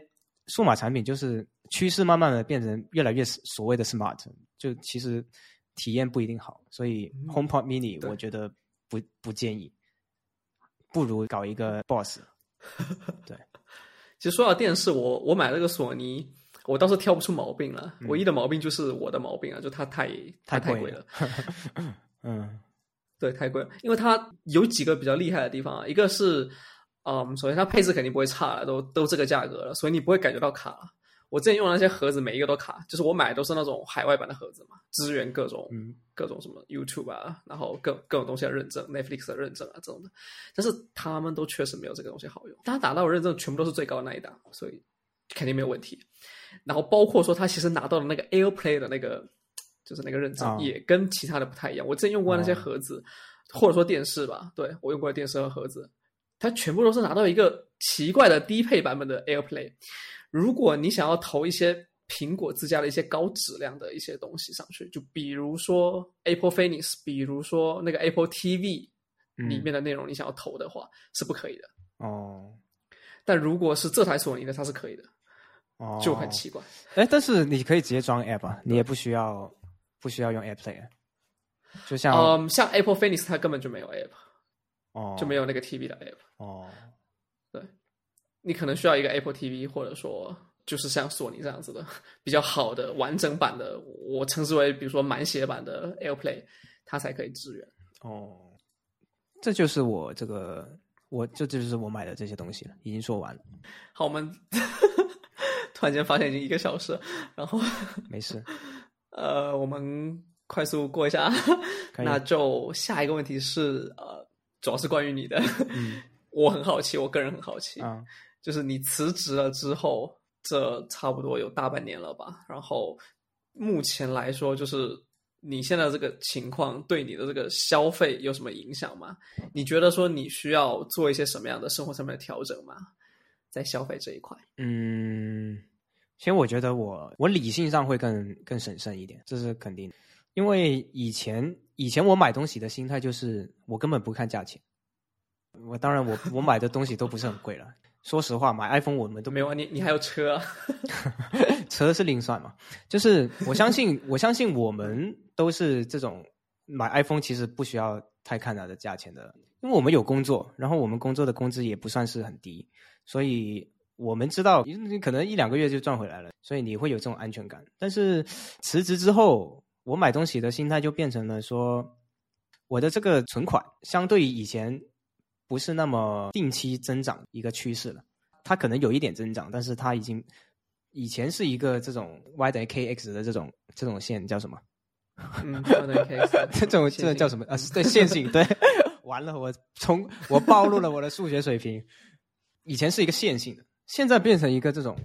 数码产品就是趋势慢慢的变成越来越所谓的 smart，就其实体验不一定好，所以 HomePod Mini 我觉得不不建议，不如搞一个 Boss。(laughs) 对，其实说到电视，我我买了个索尼，我倒是挑不出毛病了。嗯。唯一的毛病就是我的毛病啊，就它太太太贵贵了，(laughs) 嗯。对，太贵了。因为它有几个比较厉害的地方啊，一个是，嗯，首先它配置肯定不会差了，都都这个价格了，所以你不会感觉到卡了。我之前用的那些盒子，每一个都卡，就是我买的都是那种海外版的盒子嘛，支援各种、嗯各种什么 YouTube 啊，然后各各种东西的认证，Netflix 的认证啊这种的，但是他们都确实没有这个东西好用。他拿到的认证全部都是最高的那一档，所以肯定没有问题。然后包括说他其实拿到的那个 AirPlay 的那个，就是那个认证，啊也跟其他的不太一样。我之前用过那些盒子，或者说电视吧，对我用过的电视和盒子，它全部都是拿到一个奇怪的低配版本的 AirPlay。如果你想要投一些苹果自家的一些高质量的一些东西上去，就比如说 Apple Phoenix，比如说那个 Apple TV 嗯里面的内容，你想要投的话、是不可以的。哦但如果是这台索尼的，它是可以的，哦，就很奇怪。哎，但是你可以直接装 app 啊，你也不需要不需要用 AirPlay，啊就像、嗯，像 Apple Phoenix 它根本就没有 App，哦就没有那个 TV 的 App。哦对你可能需要一个 Apple TV，或者说就是像索尼这样子的比较好的完整版的，我称之为比如说满血版的 AirPlay，它才可以支援。哦，这就是我这个我这这就是我买的这些东西了，已经说完了，好，我们 (laughs) 突然间发现已经一个小时了，然后 (laughs) 没事，呃，我们快速过一下，那就下一个问题是呃，主要是关于你的，嗯 (laughs) 我很好奇，我个人很好奇，啊就是你辞职了之后，这差不多有大半年了吧？然后目前来说，就是你现在这个情况对你的这个消费有什么影响吗？你觉得说你需要做一些什么样的生活上面的调整吗？在消费这一块，嗯，其实我觉得我我理性上会更更审慎一点，这是肯定的，因为以前以前我买东西的心态就是我根本不看价钱，我当然我我买的东西都不是很贵了。说实话，买 iPhone 我们都没有啊？你你还有车、啊？(laughs) 车是另算嘛。就是我相信，我相信我们都是这种买 iPhone 其实不需要太看它的价钱的，因为我们有工作，然后我们工作的工资也不算是很低，所以我们知道你可能一两个月就赚回来了，所以你会有这种安全感。但是辞职之后，我买东西的心态就变成了说，我的这个存款相对于以前不是那么定期增长一个趋势了。它可能有一点增长，但是它已经以前是一个这种 y 等于 kx 的这种这种线叫什么？(laughs) 这种这种叫什么？啊，对，线性。对，(laughs) 完了，我从我暴露了我的数学水平。以前是一个线性的，现在变成一个这种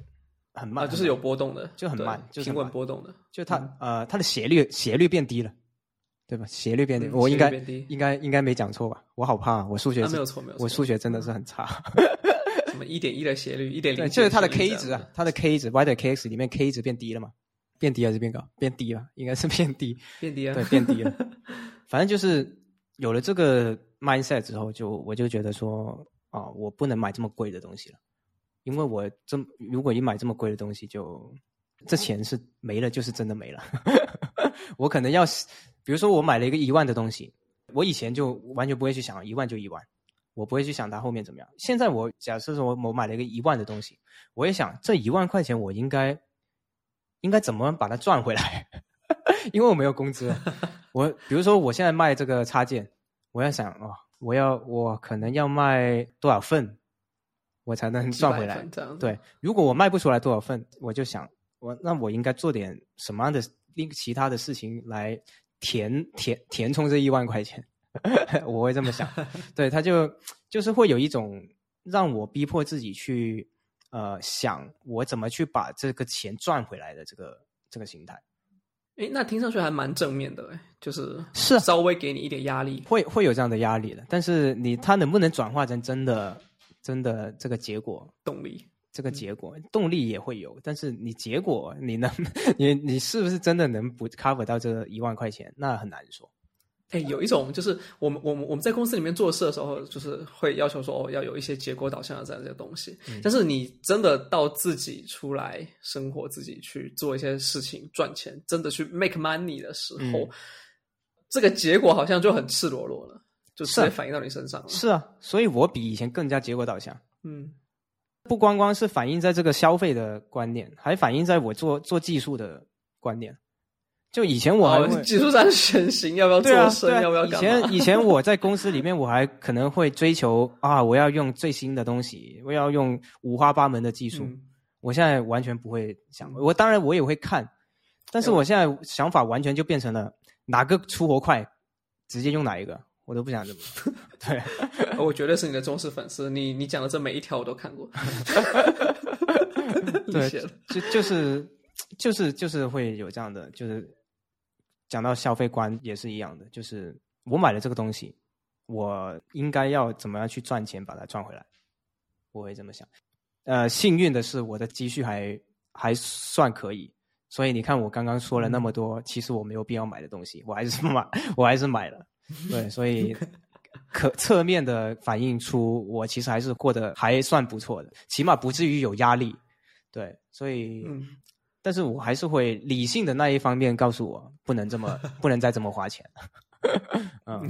很慢，啊，就是有波动的，就很慢对平稳波动的。就它、嗯呃它的斜率斜率变低了，对吧？斜率变低，嗯我应该应该应该没讲错吧？我好怕，我数学、啊，没有错，没有错。我数学真的是很差。(laughs) 什么一点一的斜率，一点零，就是它的 k 值啊，它的 k 值 y 的 kx 里面 k 值变低了嘛？变低还是变高？变低了，应该是变低。变低啊，对，变低了。(laughs) 反正就是有了这个 mindset 之后，就我就觉得说啊，我不能买这么贵的东西了，因为我这如果一买这么贵的东西就，这钱是没了，就是真的没了。(laughs) 我可能要，比如说我买了一个一万的东西，我以前就完全不会去想一万就一万，我不会去想它后面怎么样。现在我假设说我我买了一个一万的东西，我也想这一万块钱我应该应该怎么把它赚回来。(laughs) 因为我没有工资，我比如说我现在卖这个插件，我要想哦，我要我可能要卖多少份，我才能赚回来。对，如果我卖不出来多少份，我就想我那我应该做点什么样的另其他的事情来填填填充这一万块钱，(laughs) 我会这么想。(laughs) 对，他就就是会有一种让我逼迫自己去呃想我怎么去把这个钱赚回来的这个这个心态。诶，那听上去还蛮正面的，诶，就是是啊稍微给你一点压力。会会有这样的压力的，但是你他能不能转化成真的真的这个结果？动力，这个结果动力也会有，但是你结果你能你你是不是真的能不 cover 到这一万块钱？那很难说。哎，有一种就是我们我们我们在公司里面做事的时候，就是会要求说哦，要有一些结果导向的这样一些东西。嗯但是你真的到自己出来生活，自己去做一些事情赚钱，真的去 make money 的时候，嗯这个结果好像就很赤裸裸了，就直是反映到你身上了。是啊，所以我比以前更加结果导向，嗯，不光光是反映在这个消费的观念，还反映在我做做技术的观念。就以前我还会、哦，技术上选型要不要做深，对啊要不要以？前以前我在公司里面，我还可能会追求啊，我要用最新的东西，我要用五花八门的技术。嗯我现在完全不会想，我当然我也会看，但是我现在想法完全就变成了哪个出活快，直接用哪一个，我都不想这么。(laughs) 对，我绝对是你的忠实粉丝，你你讲的这每一条我都看过。(laughs) 对，就就是就是就是会有这样的，就是讲到消费观也是一样的，就是我买了这个东西，我应该要怎么样去赚钱把它赚回来，我会这么想。呃，幸运的是我的积蓄还还算可以，所以你看我刚刚说了那么多，其实我没有必要买的东西，我还是买，我还是买了。(laughs) 对，所以可侧面的反映出我其实还是过得还算不错的，起码不至于有压力。对，所以，但是我还是会理性的那一方面告诉我，不能这么，(laughs) 不能再这么花钱。(laughs) 嗯，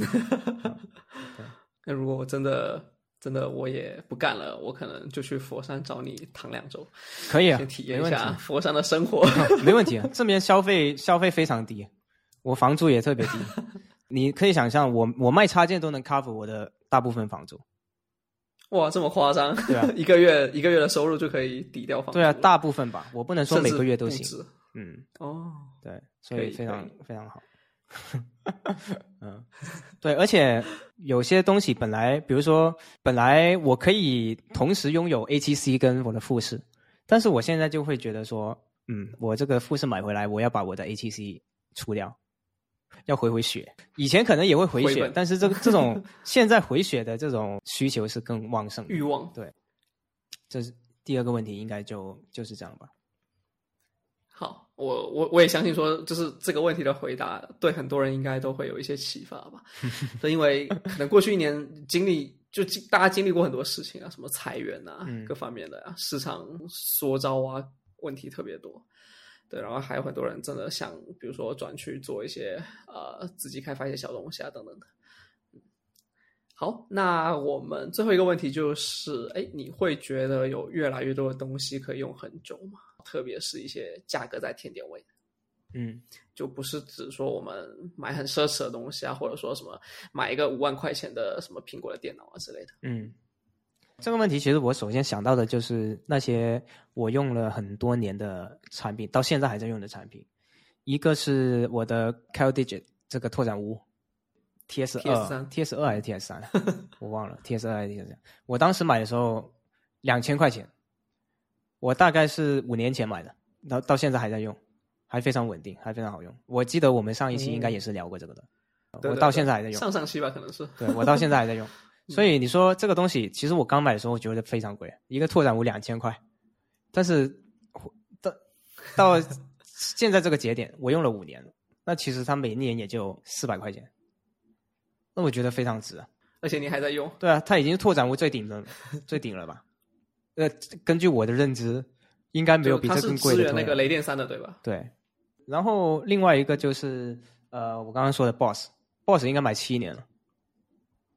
那如果我真的真的我也不干了，我可能就去佛山找你躺两周，可以啊，体验一下佛山的生活。没问题啊，这边消费消费非常低，我房租也特别低。你可以想象，我我卖插件都能 cover 我的大部分房租。哇，这么夸张？对啊，(laughs) 一个月一个月的收入就可以抵掉房租。对啊，大部分吧，我不能说每个月都行。嗯，哦，对，所以非常非常好。(laughs) 嗯，对，而且有些东西本来，比如说本来我可以同时拥有 A T C 跟我的复式，但是我现在就会觉得说，嗯，我这个复式买回来，我要把我的 A T C 出掉。要回回血，以前可能也会回血，但是这个 (laughs) 这种现在回血的这种需求是更旺盛，欲望对，这是第二个问题，应该就就是这样吧。好，我我我也相信说，就是这个问题的回答对很多人应该都会有一些启发吧。(laughs) 因为可能过去一年经历，就大家经历过很多事情啊，什么裁员啊，各方面的啊，市场缩招啊，问题特别多。对，然后还有很多人真的想，比如说转去做一些呃自己开发一些小东西啊等等的。好，那我们最后一个问题就是，哎，你会觉得有越来越多的东西可以用很久吗？特别是一些价格在天点位，嗯，就不是只说我们买很奢侈的东西啊，或者说什么买一个五万块钱的什么苹果的电脑啊之类的，嗯。这个问题其实我首先想到的就是那些我用了很多年的产品，到现在还在用的产品。一个是我的 CalDigit 这个拓展坞，TS 二，TS 二还是 TS 三，(laughs) 我忘了，TS 二还是 TS 三。我当时买的时候两千块钱，我大概是五年前买的，到到现在还在用，还非常稳定，还非常好用。我记得我们上一期应该也是聊过这个的，我到现在还在用。上上期吧，可能是。对我到现在还在用。所以你说这个东西，其实我刚买的时候我觉得非常贵，一个拓展坞两千块，但是到到现在这个节点，我用了五年，那其实它每年也就四百块钱，那我觉得非常值啊！而且你还在用？对啊，它已经是拓展坞最顶的 (laughs) 最顶了吧？呃，根据我的认知，应该没有比这更贵的。是那个雷电三的对吧？对。然后另外一个就是呃，我刚刚说的 Boss，Boss 应该买七年了。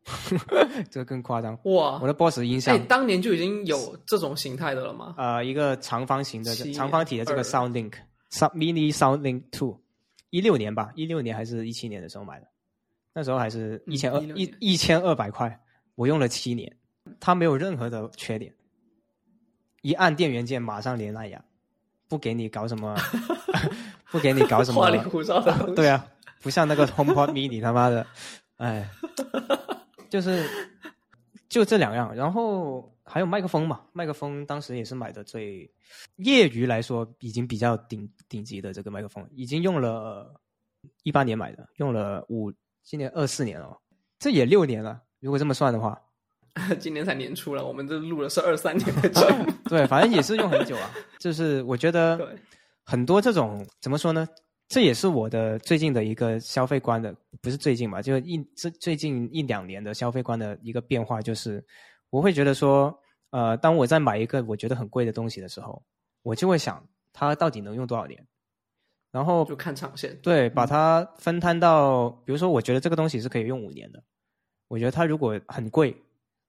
(laughs) 这个更夸张。哇！我的 Boss 音响，哎，当年就已经有这种形态的了吗？呃，一个长方形的长方体的这个 SoundLink，Sound Mini SoundLink Two，一六年吧，一六年还是一七年的时候买的，那时候还是一千二一一千二百块，我用了七年，它没有任何的缺点，一按电源键马上连蓝牙，不给你搞什么，(laughs) 不给你搞什么花里胡哨的，对啊，不像那个 HomePod Mini 他妈的，哎。(laughs) 就是就这两样，然后还有麦克风嘛，麦克风当时也是买的最业余来说已经比较顶顶级的这个麦克风，已经用了一八年买的，用了五，今年二四年了，这也六年了，如果这么算的话，(laughs) 今年才年初了，我们这录的是二三年的节目，(laughs) 对，反正也是用很久啊，就是我觉得 (laughs) 很多这种怎么说呢？这也是我的最近的一个消费观的，不是最近吧，就一这最近一两年的消费观的一个变化，就是我会觉得说，呃，当我在买一个我觉得很贵的东西的时候，我就会想它到底能用多少年，然后就看长线，对，把它分摊到，比如说我觉得这个东西是可以用五年的，我觉得它如果很贵，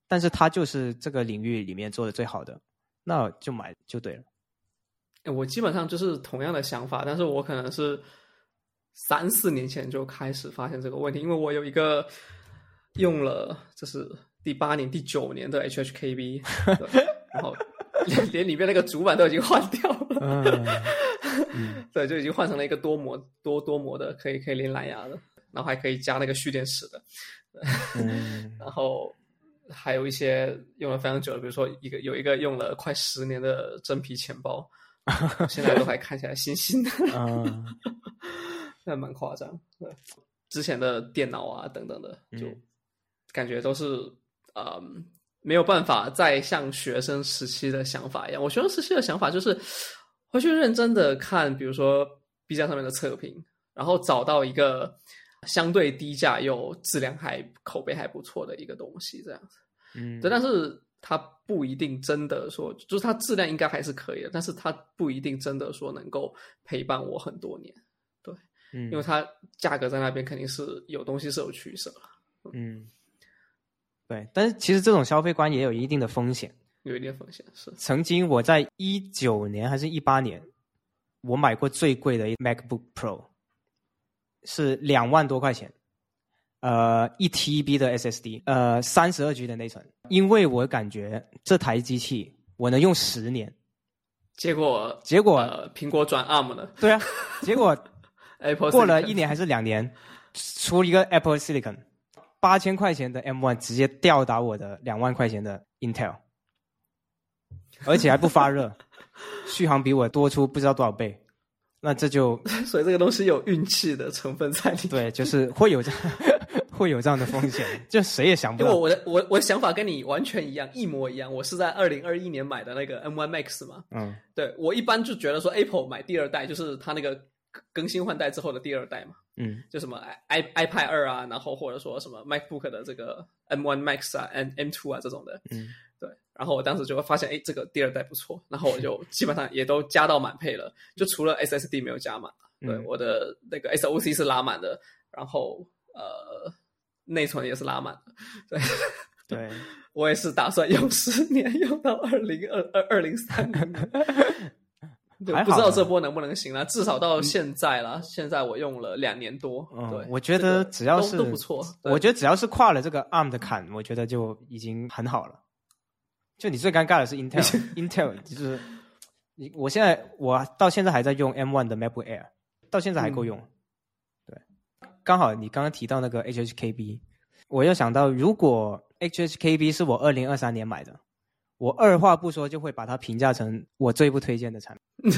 但是它就是这个领域里面做的最好的，那就买就对了。我基本上就是同样的想法，但是我可能是三四年前就开始发现这个问题，因为我有一个用了这是第八年、第九年的 HHKB，(laughs) 然后连连里面那个主板都已经换掉了。(laughs) 对，就已经换成了一个多模多多模的，可以可以连蓝牙的，然后还可以加那个蓄电池的，嗯 (laughs) 然后还有一些用了非常久的，比如说一个有一个用了快十年的真皮钱包，(laughs) 现在都还看起来新新的，(laughs) 嗯那蛮夸张。对，之前的电脑啊等等的，就嗯感觉都是嗯没有办法再像学生时期的想法一样。我学生时期的想法就是回去认真的看，比如说 B 站上面的测评，然后找到一个相对低价又质量还口碑还不错的一个东西，这样子。嗯，对，但是它不一定真的说，就是它质量应该还是可以的，但是它不一定真的说能够陪伴我很多年，对嗯因为它价格在那边肯定是有东西是有取舍了，嗯，对，但是其实这种消费观也有一定的风险。有一定风险是。曾经我在一九年还是一八年，我买过最贵的一 MacBook Pro，是两万多块钱，呃，一 TB 的 SSD，呃，三十二 G 的内存，因为我感觉这台机器我能用十年，结果结果、呃，苹果转 ARM 了。对啊，(laughs) 结果，Apple 过了一年还是两年，出一个 Apple Silicon，八千块钱的 M1 直接吊打我的两万块钱的 Intel，而且还不发热，续航比我多出不知道多少倍，那这就 (laughs) 所以这个东西有运气的成分在里面。对，就是会有这会有这样的风险，(laughs) 就谁也想不到。因为我的我我的想法跟你完全一样，一模一样。我是在二零二一年买的那个 M1 Max 嘛，嗯。对我一般就觉得说 Apple 买第二代就是它那个更新换代之后的第二代嘛，嗯。就什么 i i iPad 二啊，然后或者说什么 MacBook 的这个 M1 Max 啊、M M2 啊这种的，嗯。对。然后我当时就会发现，哎，这个第二代不错，然后我就基本上也都加到满配了，就除了 SSD 没有加满，对，嗯。我的那个 SOC 是拉满的，然后呃内存也是拉满的，对。对，(laughs) 我也是打算用十年，用到二零二二二零三零年。对，还不知道这波能不能行了，至少到现在啦，现在我用了两年多。嗯对嗯，，我觉得只要都是都不错。我觉得只要是跨了这个 ARM 的坎，我觉得就已经很好了。就你最尴尬的是 (laughs) Intel，Intel 就是你，我现在我到现在还在用 M1 的 MacBook Air，到现在还够用。对，刚好你刚刚提到那个 HHKB，我又想到，如果 HHKB 是我二零二三年买的，我二话不说就会把它评价成我最不推荐的产品，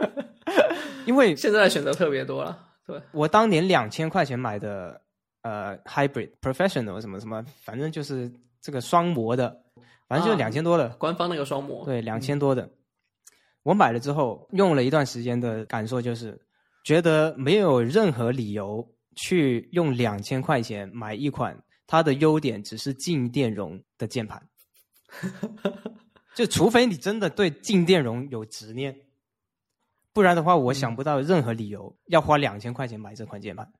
(laughs) 因为现在的选择特别多了。对，我当年两千块钱买的呃 Hybrid Professional 什么什么，反正就是这个双模的，反正就是啊两千多的，官方那个双模，对，两千多的。我买了之后用了一段时间的感受就是，觉得没有任何理由去用两千块钱买一款它的优点只是静电容的键盘，(laughs) 就除非你真的对静电容有执念，不然的话，我想不到任何理由要花两千块钱买这款键盘。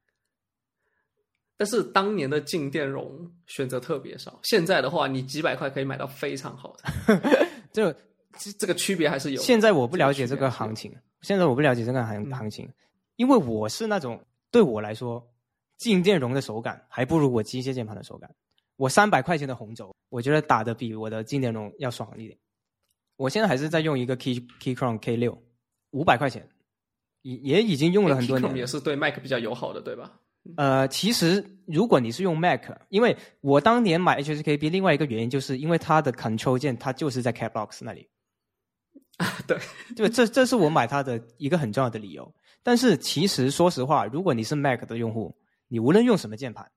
但是当年的静电容选择特别少，现在的话，你几百块可以买到非常好的，(laughs) 就这这个区别还是有。现在我不了解这这个行情，现在我不了解这个行嗯。行情，因为我是那种对我来说，静电容的手感还不如我机械键盘的手感。我三百块钱的红轴，我觉得打的比我的静电容要爽一点。我现在还是在用一个 Key Keychron K 六，五百块钱，也也已经用了很多年。也是对 Mac 比较友好的，对吧？呃，其实如果你是用 Mac，因为我当年买 HSKB 另外一个原因就是因为它的 Control 键它就是在 Cap Box 那里，(laughs) 对，就这这是我买它的一个很重要的理由。但是其实说实话，如果你是 Mac 的用户，你无论用什么键盘，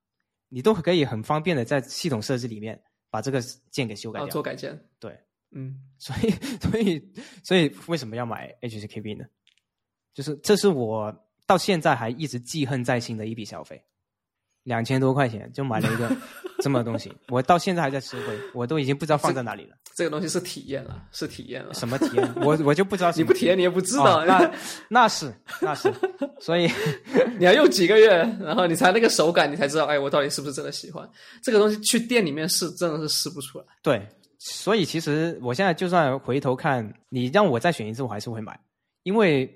你都可以很方便的在系统设置里面把这个键给修改啊，掉。做改键。对，嗯，所以所以所以为什么要买 HSKB 呢？就是这是我到现在还一直记恨在心的一笔消费，两千多块钱就买了一个 (laughs) 这么东西，我到现在还在吃灰，我都已经不知道放在哪里了。这个东西是体验了，是体验了。什么体验？我我就不知道 (laughs) 你不体验，你也不知道。哦那那是那是，所以 (laughs) 你要用几个月，然后你才那个手感，你才知道，哎，我到底是不是真的喜欢这个东西？去店里面试，真的是试不出来。对，所以其实我现在就算回头看，你让我再选一次，我还是会买，因为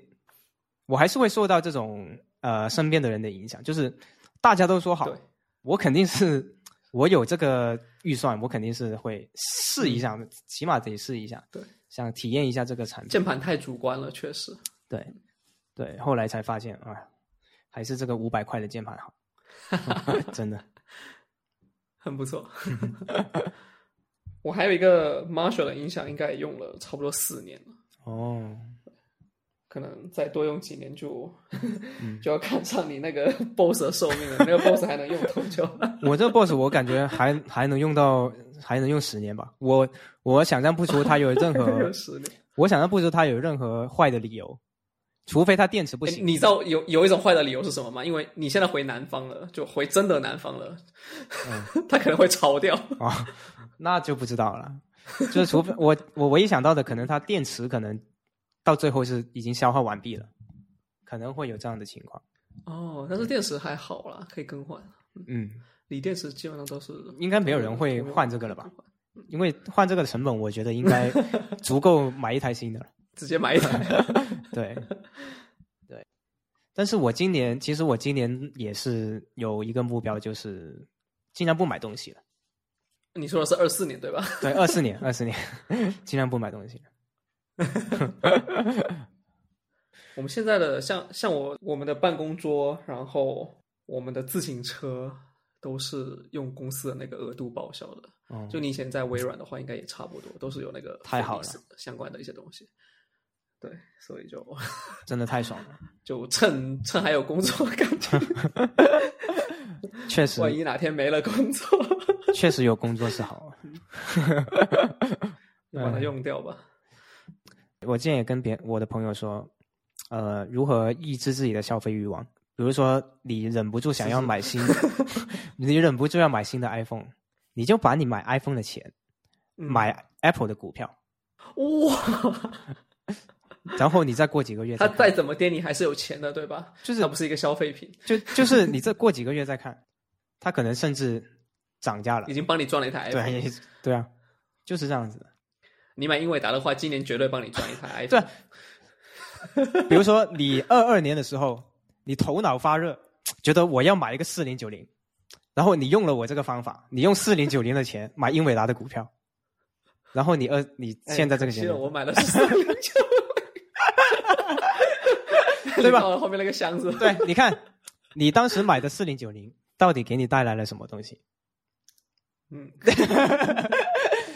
我还是会受到这种呃身边的人的影响，就是大家都说好，我肯定是 (laughs) 我有这个预算，我肯定是会试一下，起码得试一下。对，想体验一下这个产品。键盘太主观了，确实。对，对，后来才发现啊，还是这个五百块的键盘好，(laughs) 真的很不错。(laughs) 我还有一个 Marshall 的音响，应该也用了差不多四年了。哦。可能再多用几年就 (laughs) 就要看上你那个 BOSS 的寿命了。那个 BOSS 还能用多久？(laughs) 我这个 BOSS 我感觉还还能用到，还能用十年吧。我我想象不出它有任何 (laughs) 我想象不出它有任何坏的理由，除非它电池不行。你知道有有一种坏的理由是什么吗？因为你现在回南方了，就回真的南方了，它可能会潮掉啊，那就不知道了。就是除非我我唯一想到的，可能它电池可能。到最后是已经消耗完毕了，可能会有这样的情况。哦，但是电池还好啦，可以更换。嗯，锂电池基本上都是应该没有人会换这个了吧？因为换这个的成本，我觉得应该 (laughs) 足够买一台新的了。直接买一台。(laughs) 对，对。但是我今年其实我今年也是有一个目标，就是尽量不买东西了。你说的是二四年对吧？对，二四年，二四年，(laughs) 尽量不买东西。(laughs) 我们现在的像像我我们的办公桌，然后我们的自行车都是用公司的那个额度报销的。就你以前在微软的话，应该也差不多，都是有那个太好了相关的一些东西。对，所以就 (laughs) 真的太爽了，就趁趁还有工作感觉。(laughs) 确实，万一哪天没了工作，确实有工作是好，就把它用掉吧。我之前也跟别我的朋友说，呃，如何抑制自己的消费欲望？比如说，你忍不住想要买 (laughs) 新，(laughs) 你忍不住要买新的 iPhone，你就把你买 iPhone 的钱买 Apple 的股票，哇！(laughs) 然后你再过几个月，它再怎么跌，你还是有钱的，对吧？就是它不是一个消费品，就就是你再过几个月再看，它可能甚至涨价了，已经帮你赚了一台 iPhone，对对啊，就是这样子的。你买英伟达的话，今年绝对帮你赚一台 iPhone。对，(laughs) 比如说你二二年的时候，你头脑发热，觉得我要买一个四零九零，然后你用了我这个方法，你用四零九零的钱 (laughs) 买英伟达的股票，然后你二你现在这个钱，我买了 (laughs) 四零九零，对吧？后面那个箱子，对，你看你当时买的四零九零到底给你带来了什么东西？嗯，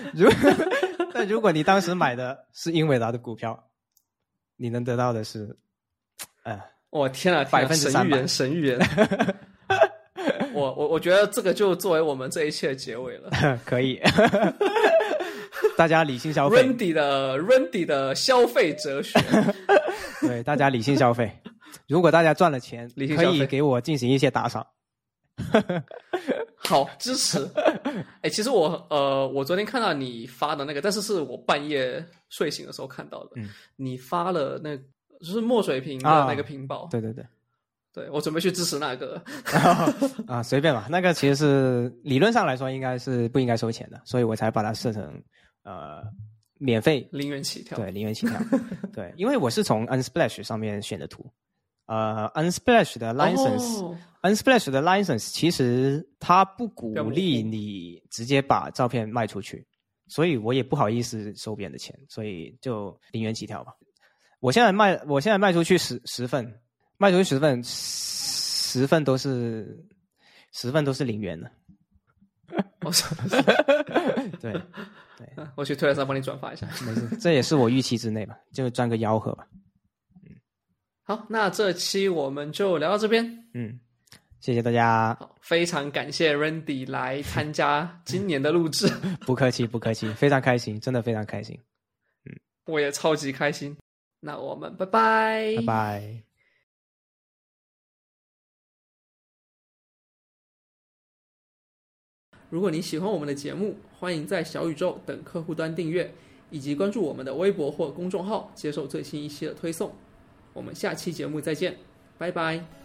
(laughs) 如。但如果你当时买的是英伟达的股票，你能得到的是，哎，我天啊，百分之神预言，神预言！(laughs) 我我我觉得这个就作为我们这一切的结尾了。(laughs) 可以，大家理性消费。Randy 的 Randy 的消费哲学，对大家理性消费。如果大家赚了钱，可以给我进行一些打赏。好 (laughs) 支持，哎，其实我呃，我昨天看到你发的那个，但是是我半夜睡醒的时候看到的。嗯，你发了那，就是墨水屏的那个屏保。对对对，对我准备去支持那个。(laughs) 啊，随便吧，那个其实是理论上来说应该是不应该收钱的，所以我才把它设成呃免费零元起跳。对，(laughs) 零元起跳。对，因为我是从 Unsplash 上面选的图。呃，Unsplash 的 license，Unsplash 的 license 其实它不鼓励你直接把照片卖出去，所以我也不好意思收别人的钱，所以就零元起跳吧。我现在卖，我现在卖出去十十份，卖出去十份，十份都是十份都是零元的。(laughs) 我操！(laughs) 对对，(laughs) 我去推特上帮你转发一下。没事，这也是我预期之内吧，就赚个吆喝吧。嗯好，那这期我们就聊到这边。嗯，谢谢大家。非常感谢 Randy 来参加今年的录制。(laughs) 不客气，不客气，非常开心，真的非常开心。嗯，我也超级开心。那我们拜拜，拜拜。如果你喜欢我们的节目，欢迎在小宇宙等客户端订阅，以及关注我们的微博或公众号，接受最新一期的推送。我们下期节目再见，拜拜。